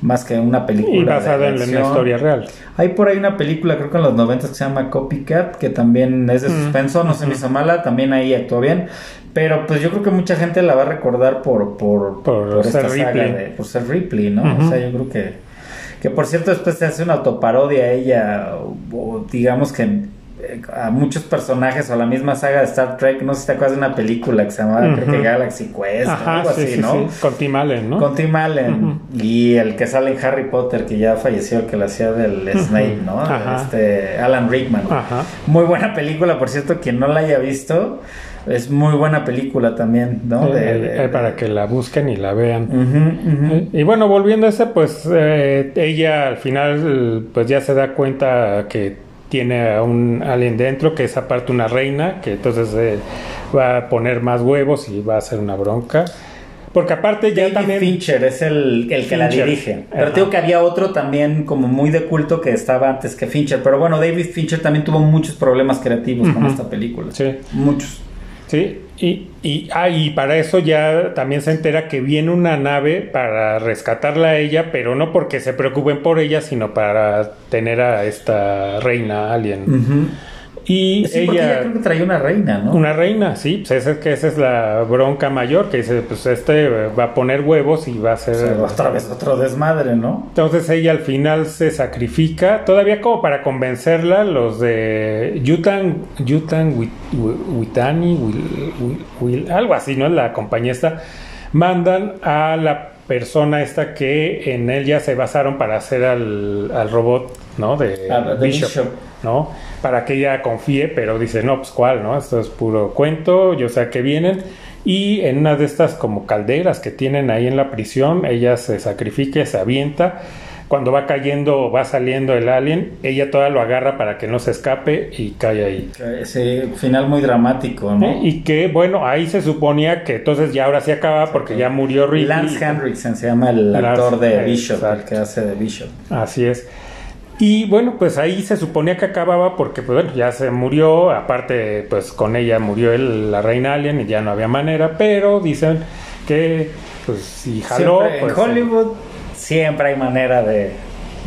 más que una película. Y basada en la, historia real. Hay por ahí una película, creo que en los 90 que se llama Copycat, que también es de suspenso, no se me hizo mala, también ahí actuó bien. Pero pues yo creo que mucha gente la va a recordar por, por, Por ser saga Ripley. de- por ser Ripley, ¿no? O sea, yo creo que. Que por cierto, después se hace una autoparodia a ella, o, o digamos que eh, a muchos personajes o a la misma saga de Star Trek. No sé si te acuerdas de una película que se llamaba, creo que. Galaxy Quest, Ajá, algo sí, así, sí, ¿no? sí. Con Tim Allen, ¿no? Con Tim Allen y el que sale en Harry Potter, que ya falleció, el que lo hacía del Snape, ¿no? Este, Alan Rickman. Ajá. Muy buena película, por cierto, quien no la haya visto, es muy buena película también, ¿no? De- Eh, de- eh, para que la busquen y la vean. Y bueno, volviendo a ese, pues eh, ella al final pues ya se da cuenta que tiene a un alien dentro, que es aparte una reina, que entonces eh, va a poner más huevos y va a hacer una bronca. Porque aparte ya David también... Fincher es el, el que la dirige. Pero Ajá. digo que había otro también como muy de culto que estaba antes que Fincher. Pero bueno, David Fincher también tuvo muchos problemas creativos con esta película. Sí. Muchos. Sí, y, y, ah, y para eso ya también se entera que viene una nave para rescatarla a ella, pero no porque se preocupen por ella, sino para tener a esta reina alien. Y Sí, porque ella ella, creo que traía una reina, ¿no? una reina, sí, pues esa, es que esa es la bronca mayor, que dice, pues este va a poner huevos y va a O ser... sea, otra vez otro desmadre, ¿no? Entonces ella al final se sacrifica, todavía como para convencerla, los de Yutan, Yutan Wit- Wi- Witani, Wil- Wil- Wil- algo así, ¿no? La compañía esta, mandan a la persona esta que en él ya se basaron para hacer al, al robot, ¿no? De, Ah, de Bishop, Bishop. ¿No? Para que ella confíe, pero dice, no, pues cuál, ¿no? Esto es puro cuento, yo sé a qué vienen. Y en una de estas como calderas que tienen ahí en la prisión, ella se sacrifica, se avienta. Cuando va cayendo, va saliendo el alien, ella toda lo agarra para que no se escape y cae ahí. Ese final muy dramático, ¿no? Y que, bueno, ahí se suponía que entonces ya ahora sí acaba porque ya murió Ripley. Lance Henriksen se llama el Lance, actor de Bishop, el que hace de Bishop. Así es. Y bueno, pues ahí se suponía que acababa porque, pues bueno, ya se murió. Aparte, pues con ella murió el- la reina alien y ya no había manera. Pero dicen que, pues si jaló. Siempre pues, en Hollywood siempre hay manera de,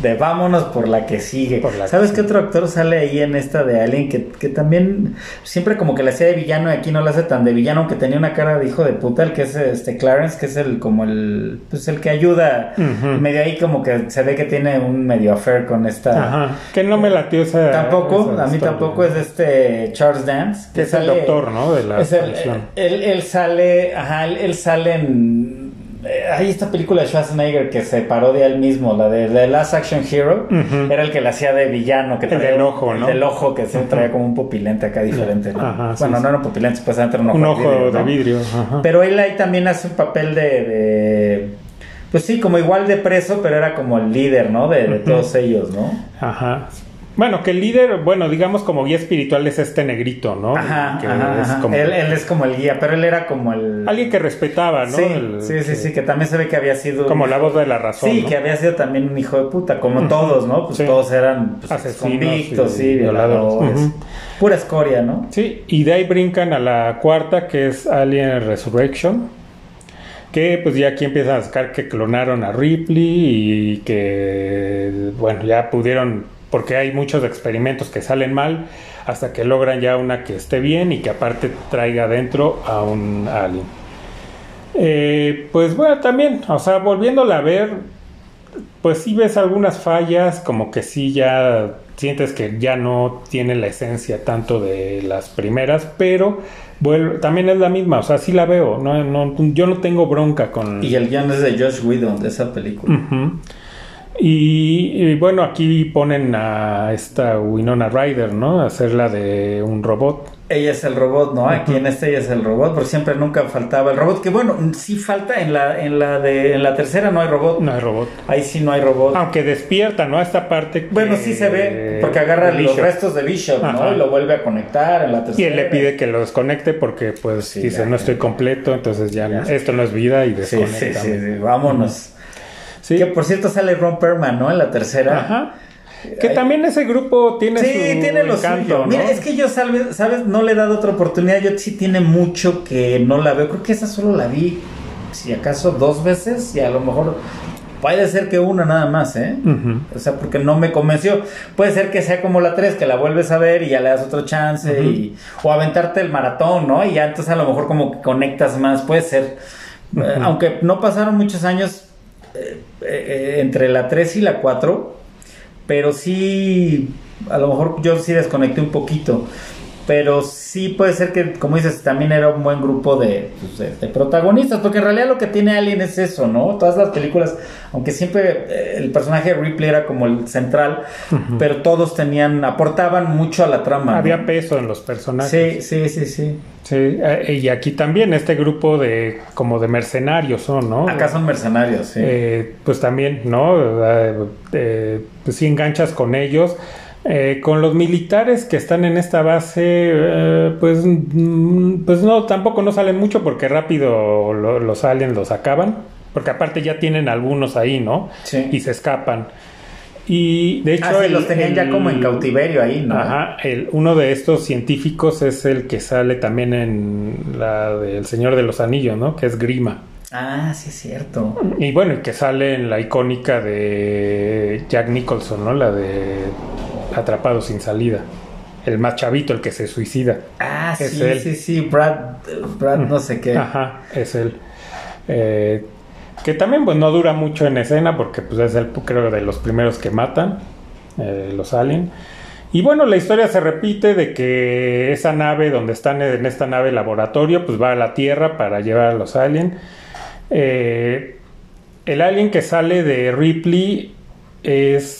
de vámonos por la que sigue. Por la que ¿Sabes qué sigue. otro actor sale ahí en esta de Alien que, que también siempre como que le hacía de villano y aquí no le hace tan de villano, aunque tenía una cara de hijo de puta, el que es este Clarence, que es el como el pues el que ayuda Ujú. medio ahí como que se ve que tiene un medio affair con esta Ajá. Que no me latió esa. Tampoco, esa a mí historia. tampoco es de este Charles Dance. Que es el doctor, ¿no? De la es el- prisión. él, él sale, ajá, él, él sale en eh, hay esta película de Schwarzenegger que se parodia él mismo, la de The Last Action Hero. Era el que le hacía de villano, que El traía del un- ojo, el ¿no? del ojo que se traía como un pupilente acá diferente. ¿no? Ajá, sí, bueno, sí. no era un pupilente, pues era un ojo, Un de ojo vidrio, de vidrio. Pero él ahí también hace un papel de, de- Pues sí, como igual de preso, pero era como el líder, ¿no? De, de todos ellos, ¿no? Ajá. Bueno, que el líder, bueno, digamos como guía espiritual es este negrito, ¿no? Ajá, Que ajá, es como Él, él es como el guía, pero él era como el... alguien que respetaba, ¿no? Sí, El- sí, sí, que- sí, que también se ve que había sido... Como la voz de la razón. Sí, ¿no? que había sido también un hijo de puta, como todos, ¿no? Pues Sí. todos eran pues, Asesinos convictos, sí, violadores. Pura escoria, ¿no? Sí, y de ahí brincan a la cuarta, que es Alien Resurrection. Que pues ya aquí empiezan a sacar que clonaron a Ripley y que, bueno, ya pudieron, porque hay muchos experimentos que salen mal, hasta que logran ya una que esté bien y que aparte traiga dentro a un alien. Eh, pues bueno, también, o sea, volviéndola a ver, pues sí ves algunas fallas, como que sí ya sientes que ya no tiene la esencia tanto de las primeras, pero vuelve- también es la misma, o sea, sí la veo, no, no, yo no tengo bronca con... Y el guion es de Josh Whedon, de esa película. Y, y bueno, aquí ponen a esta Winona Ryder, ¿no? A hacer la de un robot. Ella es el robot, ¿no? Aquí en este ella es el robot, porque siempre nunca faltaba el robot, que bueno, sí falta en la, en la de, en la tercera no hay robot. No es robot. Ahí sí no hay robot. Aunque despierta, ¿no? Esta parte. que- Bueno, sí se ve, porque agarra los restos de Bishop, ¿no? Y lo vuelve a conectar en la Y tercera. él le pide que lo desconecte porque, pues, Sí, dice, ya, no estoy completo, entonces ya, Ya. esto no es vida y desconecta. sí, sí, sí, vámonos. Sí. Que por cierto sale Ron Perlman, ¿no? En la tercera. Ajá. Que Ay. también ese grupo tiene Sí, su tiene lo encanto. ¿no? Mira, es que yo, salve- ¿sabes? No le he dado otra oportunidad. Yo sí tiene mucho que no la veo. Creo que esa solo la vi, si acaso, dos veces. Y a lo mejor puede ser que una nada más, ¿eh? O sea, porque no me convenció. Puede ser que sea como la 3, que la vuelves a ver y ya le das otro chance. Y, o aventarte el maratón, ¿no? Y ya entonces a lo mejor como que conectas más. Puede ser. Aunque no pasaron muchos años eh, eh, entre la 3 y la 4. Pero sí, a lo mejor yo sí desconecté un poquito. Pero sí puede ser que, como dices, también era un buen grupo de, pues, de- protagonistas. Porque en realidad lo que tiene Alien es eso, ¿no? Todas las películas, aunque siempre eh, el personaje de Ripley era como el central, pero todos tenían, aportaban mucho a la trama. ¿no? Había peso en los personajes. Sí, sí, sí, sí. Sí, eh, y aquí también este grupo de como de mercenarios son, ¿no? Acá son mercenarios, sí. Eh, pues también, ¿no? Eh, eh, pues sí enganchas con ellos. Eh, con los militares que están en esta base, eh, pues, mm, pues no, tampoco no salen mucho porque rápido lo- los aliens los acaban. Porque aparte ya tienen algunos ahí, ¿no? Sí. Y se escapan. Y de hecho, Ah, sí, el- los tenían ya como en cautiverio ahí, ¿no? Ajá, el, uno de estos científicos es el que sale también en la del Señor de los Anillos, ¿no? Que es Grima. Ah, sí, es cierto. Y bueno, y que sale en la icónica de Jack Nicholson, ¿no? La de Atrapado sin salida. El más chavito, el que se suicida. Ah, Es sí, él. sí, sí, Brad, Brad no sé qué. Ajá, es él. Eh, que también pues no dura mucho en escena porque pues es el creo de los primeros que matan eh, los alien. Y bueno, la historia se repite de que esa nave donde están en esta nave laboratorio pues va a la Tierra para llevar a los aliens. Eh, el alien que sale de Ripley es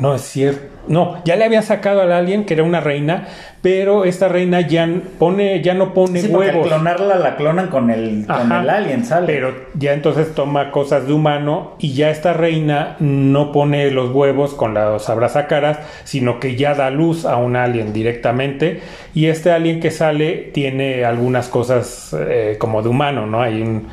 no es cierto. No, ya le había sacado al alien que era una reina, pero esta reina ya pone, ya no pone Sí, porque al huevos. clonarla la clonan con el, con el alien, sale. Pero ya entonces toma cosas de humano y ya esta reina no pone los huevos con los abrazacaras, sino que ya da luz a un alien directamente. Y este alien que sale tiene algunas cosas eh, como de humano, ¿no? Hay un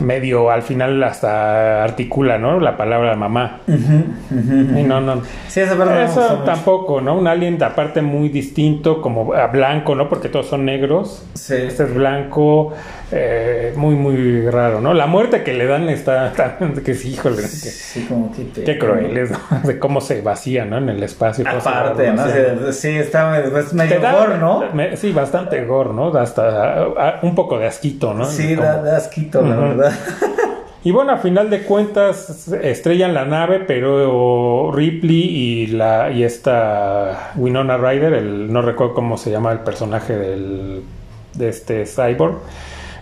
medio, al final hasta articula, ¿no? La palabra mamá. Y no, no. Sí, esa verdad Eso tampoco, ¿no? Un alien aparte muy distinto, como a blanco, ¿no? Porque todos son negros. Sí. Este es blanco, eh, muy, muy raro, ¿no? La muerte que le dan está <laughs> que sí, híjole, que- Sí, como que qué crueles, ¿no? <laughs> De cómo se vacía, ¿no? En el espacio. Aparte, ¿no? Sí, sí, está es Te medio da- gore, ¿no? me- sí, bastante gore, ¿no? Da Hasta ah, un poco de asquito, ¿no? Sí, Como- da, da asquito, la verdad. <laughs> Y bueno, a final de cuentas estrellan la nave, pero Ripley y la y esta Winona Ryder, el, no recuerdo cómo se llama el personaje de este cyborg,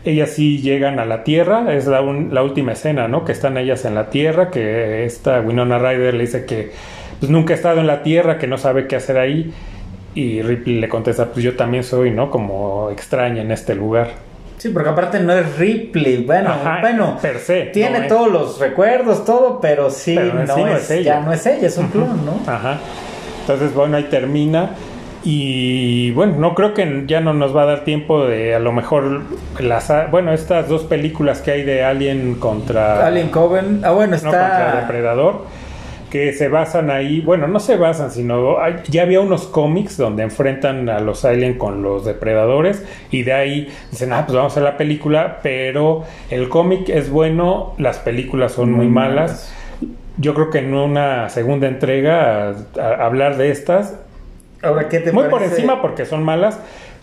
ellas sí llegan a la Tierra, es la, la, última escena, ¿no? Que están ellas en la Tierra, que esta Winona Ryder le dice que pues, nunca ha estado en la Tierra, que no sabe qué hacer ahí, y Ripley le contesta, pues yo también soy, ¿no? Como extraña en este lugar. Sí, porque aparte no es Ripley, bueno, bueno, per se, tiene todos los recuerdos, todo, pero sí, no, es, ella. ya no es ella, es un clon, ¿no? Ajá. Entonces, bueno, ahí termina. Y bueno, no creo que ya no nos va a dar tiempo de a lo mejor las bueno, estas dos películas que hay de Alien contra Alien Coven, ah bueno, está contra Depredador que se basan ahí, bueno, no se basan, sino ya había unos cómics donde enfrentan a los Alien con los depredadores y de ahí dicen, ah, pues vamos a hacer la película, pero el cómic es bueno, las películas son muy, malas. Yo creo que en una segunda entrega hablar de estas, Ahora, ¿qué te muy por encima porque son malas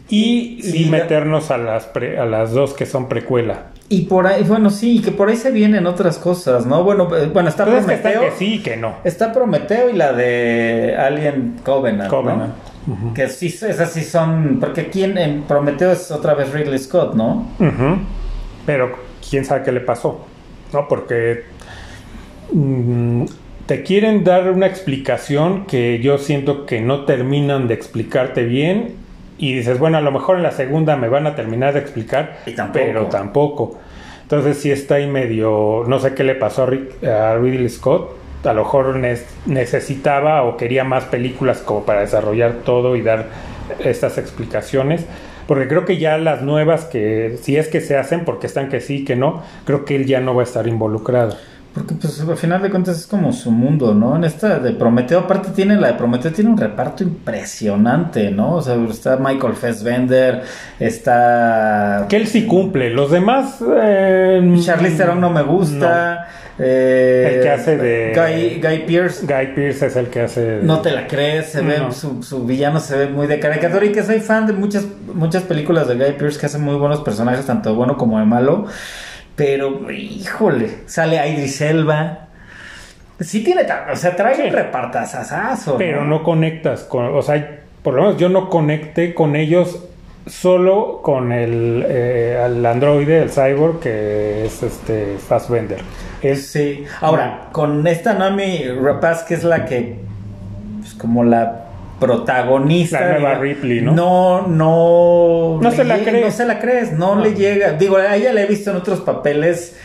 y, sí meternos a las, a las dos que son precuela. Y por ahí, bueno, sí, que por ahí se vienen otras cosas, ¿no? Bueno, eh, bueno está Prometeo. Que, sí, que no. Está Prometeo y la de Alien Covenant. Covenant. Que sí, esas sí son. Porque aquí en, Prometeo es otra vez Ridley Scott, ¿no? Pero quién sabe qué le pasó, ¿no? Porque. Mm, te quieren dar una explicación que yo siento que no terminan de explicarte bien y dices, bueno, a lo mejor en la segunda me van a terminar de explicar, pero tampoco. Entonces sí está ahí medio, no sé qué le pasó a, Ridley Scott, a lo mejor necesitaba o quería más películas como para desarrollar todo y dar estas explicaciones. Porque creo que ya las nuevas que, si es que se hacen, porque están que sí, que no, creo que él ya no va a estar involucrado. Porque pues al final de cuentas es como su mundo, ¿no? En esta de Prometeo, aparte tiene la de Prometeo, tiene un reparto impresionante, ¿no? O sea, está Michael Fassbender, está... Que él sí cumple, los demás... Eh, Charlize Theron no me gusta. Eh, el que hace de... Guy, Guy Pierce. Guy Pierce es el que hace... No te la crees, se ve, su, su, villano se ve muy de caricatura y que soy fan de muchas, muchas películas de Guy Pierce que hacen muy buenos personajes, tanto de bueno como de malo. Pero, híjole, sale Idris Elba. Sí tiene, o sea, trae un repartazazazo. Pero ¿no? conectas con, o sea, por lo menos yo no conecté con ellos solo con el, eh, androide, el cyborg, que es este Fassbender. Es, sí. Ahora, con esta Nami Rapaz, que es la que, pues como la protagonista. La nueva Ripley, ¿no? No, no. No se la crees. No se la crees, no, le llega. Digo, a ella la he visto en otros papeles.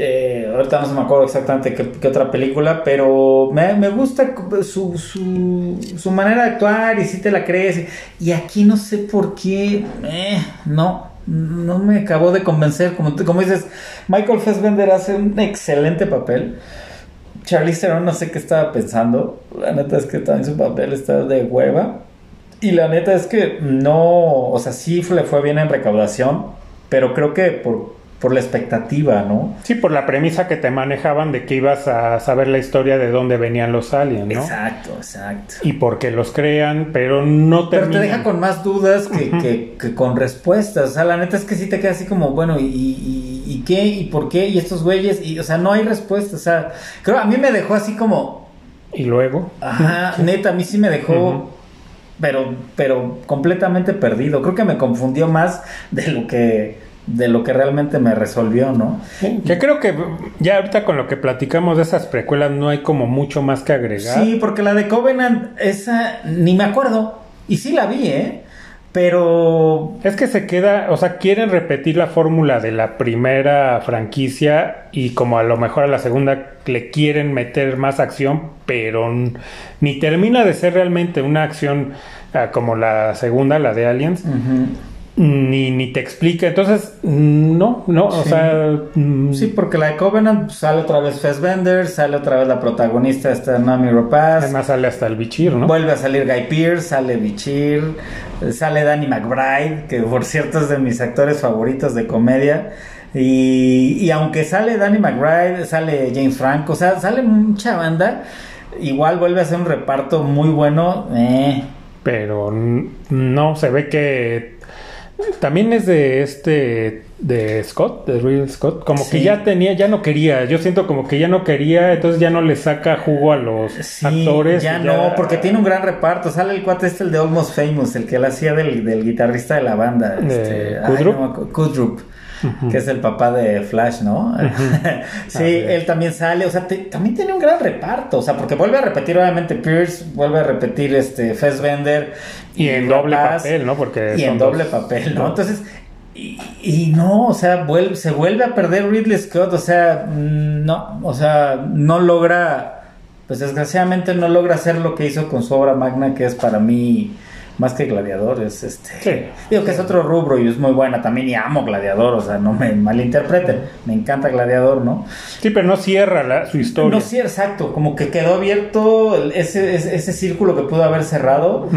Eh, ahorita no se me acuerdo exactamente qué, otra película, pero me, me gusta su, su, su, manera de actuar y si te la crees. Y aquí no sé por qué, eh, no, no me acabó de convencer. Como, como dices, Michael Fassbender hace un excelente papel. Charlize Theron no sé qué estaba pensando. La neta es que también su papel está de hueva. Y la neta es que no, o sea, sí le fue bien en recaudación, pero creo que por por la expectativa, ¿no? Sí, por la premisa que te manejaban de que ibas a saber la historia de dónde venían los aliens, ¿no? Exacto, exacto. Y por qué los crean, pero no te. Pero te deja con más dudas que, que, con respuestas. O sea, la neta es que sí te queda así como, bueno, ¿y, y, y qué? ¿Y por qué? ¿Y estos güeyes? Y, o sea, no hay respuesta. O sea, creo, a mí me dejó así como. ¿Y luego? Ajá, <laughs> neta, a mí sí me dejó. Pero, pero completamente perdido. Creo que me confundió más de lo que de lo que realmente me resolvió, ¿no? Que creo que ya ahorita con lo que platicamos de esas precuelas no hay como mucho más que agregar. Sí, porque la de Covenant, esa ni me acuerdo. Y sí la vi, ¿eh? Pero... Es que se queda, o sea, quieren repetir la fórmula de la primera franquicia y como a lo mejor a la segunda le quieren meter más acción, pero ni termina de ser realmente una acción ah, como la segunda, la de Aliens ni, ni te explica. Entonces, no, no, o sea. Mm, sí, porque la de Covenant pues, sale otra vez Fassbender, sale otra vez la protagonista, esta Nami Rapaz. Además, sale hasta el Bichir, ¿no? Vuelve a salir Guy Pearce, sale Bichir, sale Danny McBride, que por cierto es de mis actores favoritos de comedia. Y, y aunque sale Danny McBride, sale James Franco, o sea, sale mucha banda. Igual vuelve a ser un reparto muy bueno. Eh. Pero no, se ve que también es de este, de Scott, de Real Scott, como que ya tenía, ya no quería, yo siento como que ya no quería, entonces ya no le saca jugo a los actores. Ya, no, porque tiene un gran reparto, sale el cuate este, el de Almost Famous, el que él hacía del, del guitarrista de la banda, este, Kudrup. Kudrup. Que es el papá de Flash, ¿no? <laughs> sí, él también sale, o sea, también tiene un gran reparto, o sea, porque vuelve a repetir obviamente Pierce, vuelve a repetir este Fassbender. Y, en doble papel, ¿no? Porque y en doble papel, ¿no? Entonces, y, no, o sea, vuelve, se vuelve a perder Ridley Scott, o sea, mm, no, o sea, no logra, pues desgraciadamente no logra hacer lo que hizo con su obra magna, que es para mí más que gladiadores, este. Digo que es otro rubro y es muy buena también y amo gladiador, o sea, no me malinterpreten, me encanta gladiador, ¿no? Sí, pero no cierra su historia. No cierra, exacto, como que quedó abierto ese, ese, círculo que pudo haber cerrado,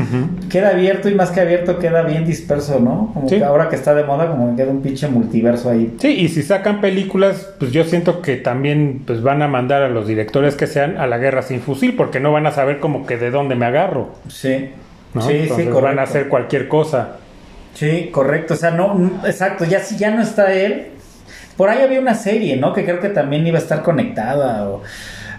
queda abierto y más que abierto queda bien disperso, ¿no? Como que ahora que está de moda, como que queda un pinche multiverso ahí. Sí, y si sacan películas, pues yo siento que también pues van a mandar a los directores que sean a la guerra sin fusil, porque no van a saber como que de dónde me agarro. Sí. Sí, sí, correcto. van a hacer cualquier cosa. Sí, correcto. O sea, no, exacto. Ya si ya no está él. Por ahí había una serie, ¿no? Que creo que también iba a estar conectada. O,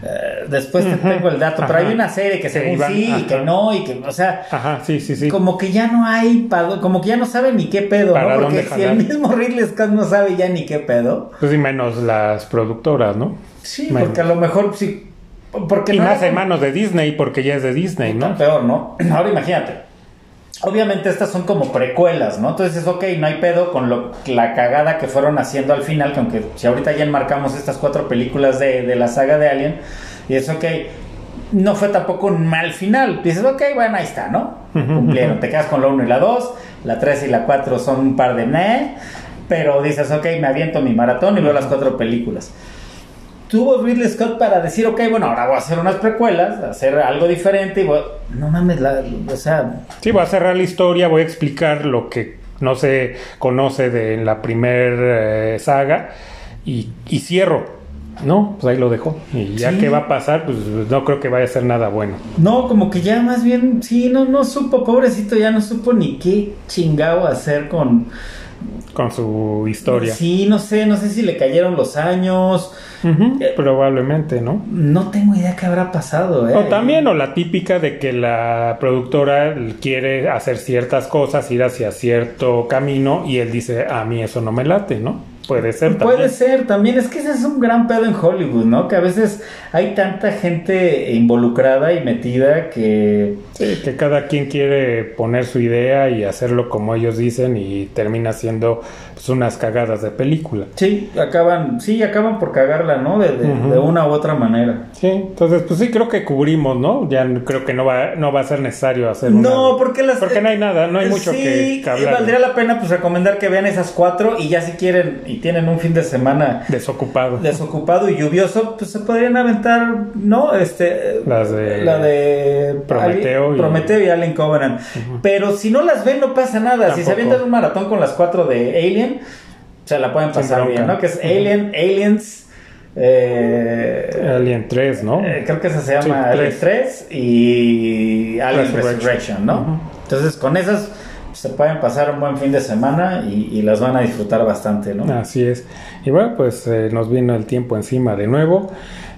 eh, después te tengo el dato. Pero hay una serie que según sí y que no. Y que, o sea. Ajá, sí, sí, sí. Como que ya no hay. Como que ya no sabe ni qué pedo, ¿no? Porque si el mismo Ridley Scott no sabe ya ni qué pedo. Pues y menos las productoras, ¿no? Sí, porque a lo mejor sí porque y más en manos de Disney, porque ya es de Disney, ¿no? Peor, ¿no? <clears throat> Ahora imagínate. Obviamente estas son como precuelas, ¿no? Entonces, ok, no hay pedo con lo, la cagada que fueron haciendo al final, que aunque si ahorita ya enmarcamos estas cuatro películas de, de la saga de Alien, y es ok, no fue tampoco un mal final. Dices, ok, bueno, ahí está, ¿no? Cumplieron. Te quedas con la 1 y la 2, la 3 y la 4 son un par de meh, pero dices, ok, me aviento mi maratón y veo las cuatro películas tuvo Ridley Scott para decir, ok, bueno, ahora voy a hacer unas precuelas, hacer algo diferente y voy... No mames, la, o sea... Sí, voy a cerrar la historia, voy a explicar lo que no se conoce de la primer eh, saga y, cierro. No, pues ahí lo dejo. Y ya que va a pasar, pues no creo que vaya a ser nada bueno. No, como que ya más bien, sí, no, no supo, pobrecito, ya no supo ni qué chingado hacer con con su historia. Sí, no sé, no sé si le cayeron los años. Eh, probablemente, ¿no? No tengo idea qué habrá pasado, ¿eh? O también, o la típica de que la productora quiere hacer ciertas cosas, ir hacia cierto camino, y él dice, a mí eso no me late, ¿no? Puede ser también. Puede ser también. Es que ese es un gran pedo en Hollywood, ¿no? Que a veces hay tanta gente involucrada y metida que... Sí, que cada quien quiere poner su idea y hacerlo como ellos dicen y termina siendo pues, unas cagadas de película. Sí, acaban, sí, acaban por cagarla, ¿no? De, de, una u otra manera. Sí, entonces pues sí creo que cubrimos, ¿no? Ya creo que no va, no va a ser necesario hacer No, porque las... Porque no hay nada, no hay mucho que, que hablar. valdría la pena pues recomendar que vean esas cuatro y ya si quieren y tienen un fin de semana desocupado. Desocupado y lluvioso, pues se podrían aventar, ¿no? Este las de la de Prometeo, y... Prometeo y Alien Covenant. Pero si no las ven no pasa nada. Si se avientan un maratón con las cuatro de Alien, se la pueden pasar bien, ¿no? Que es Alien, Aliens eh, Alien 3, ¿no? Eh, creo que esa se llama Alien 3 y Alien Resurrection, ¿no? Entonces, con esas se pueden pasar un buen fin de semana y, las van a disfrutar bastante, ¿no? Así es. Y bueno, pues eh, nos vino el tiempo encima de nuevo.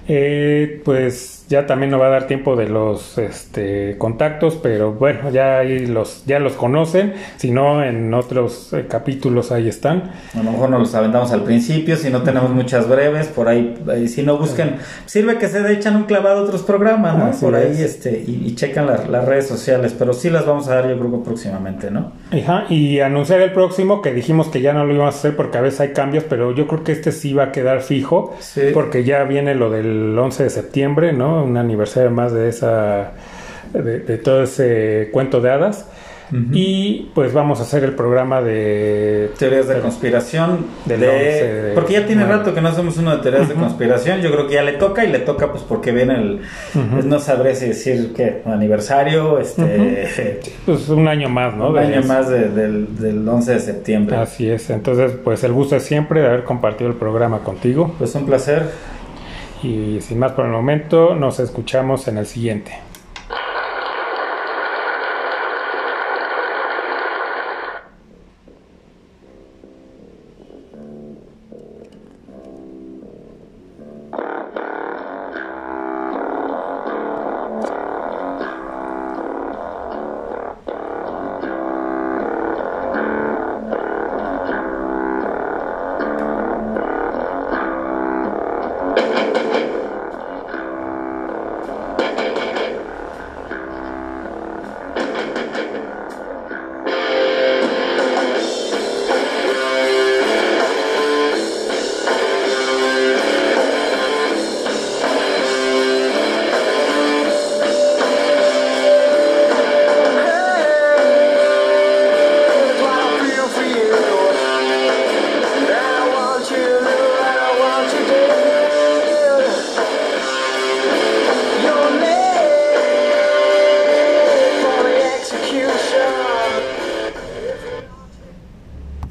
Eh, pues ya también no va a dar tiempo de los este, contactos, pero bueno, ya ahí los, ya los conocen, si no en otros eh, capítulos ahí están. A lo mejor nos los aventamos al principio, si no tenemos muchas breves, por ahí, si no buscan, sirve que se echan un clavado a otros programas, ¿no? por ahí este, y, checan las redes sociales, pero sí las vamos a dar yo creo próximamente, ¿no? Ajá, y anunciar el próximo, que dijimos que ya no lo íbamos a hacer porque a veces hay cambios, pero yo creo que este sí va a quedar fijo, porque ya viene lo del 11 de septiembre, ¿no? Un aniversario más de esa, de, todo ese cuento de hadas. Y pues vamos a hacer el programa de teorías de, conspiración de, porque ya tiene rato que no hacemos uno de teorías de conspiración. Yo creo que ya le toca y le toca pues porque viene el pues, no sabré si decir que aniversario, este <laughs> pues un año más, ¿no? Un año más del, del 11 de septiembre. Así es. Entonces pues el gusto es siempre de haber compartido el programa contigo. Pues un placer. Y sin más por el momento, nos escuchamos en el siguiente.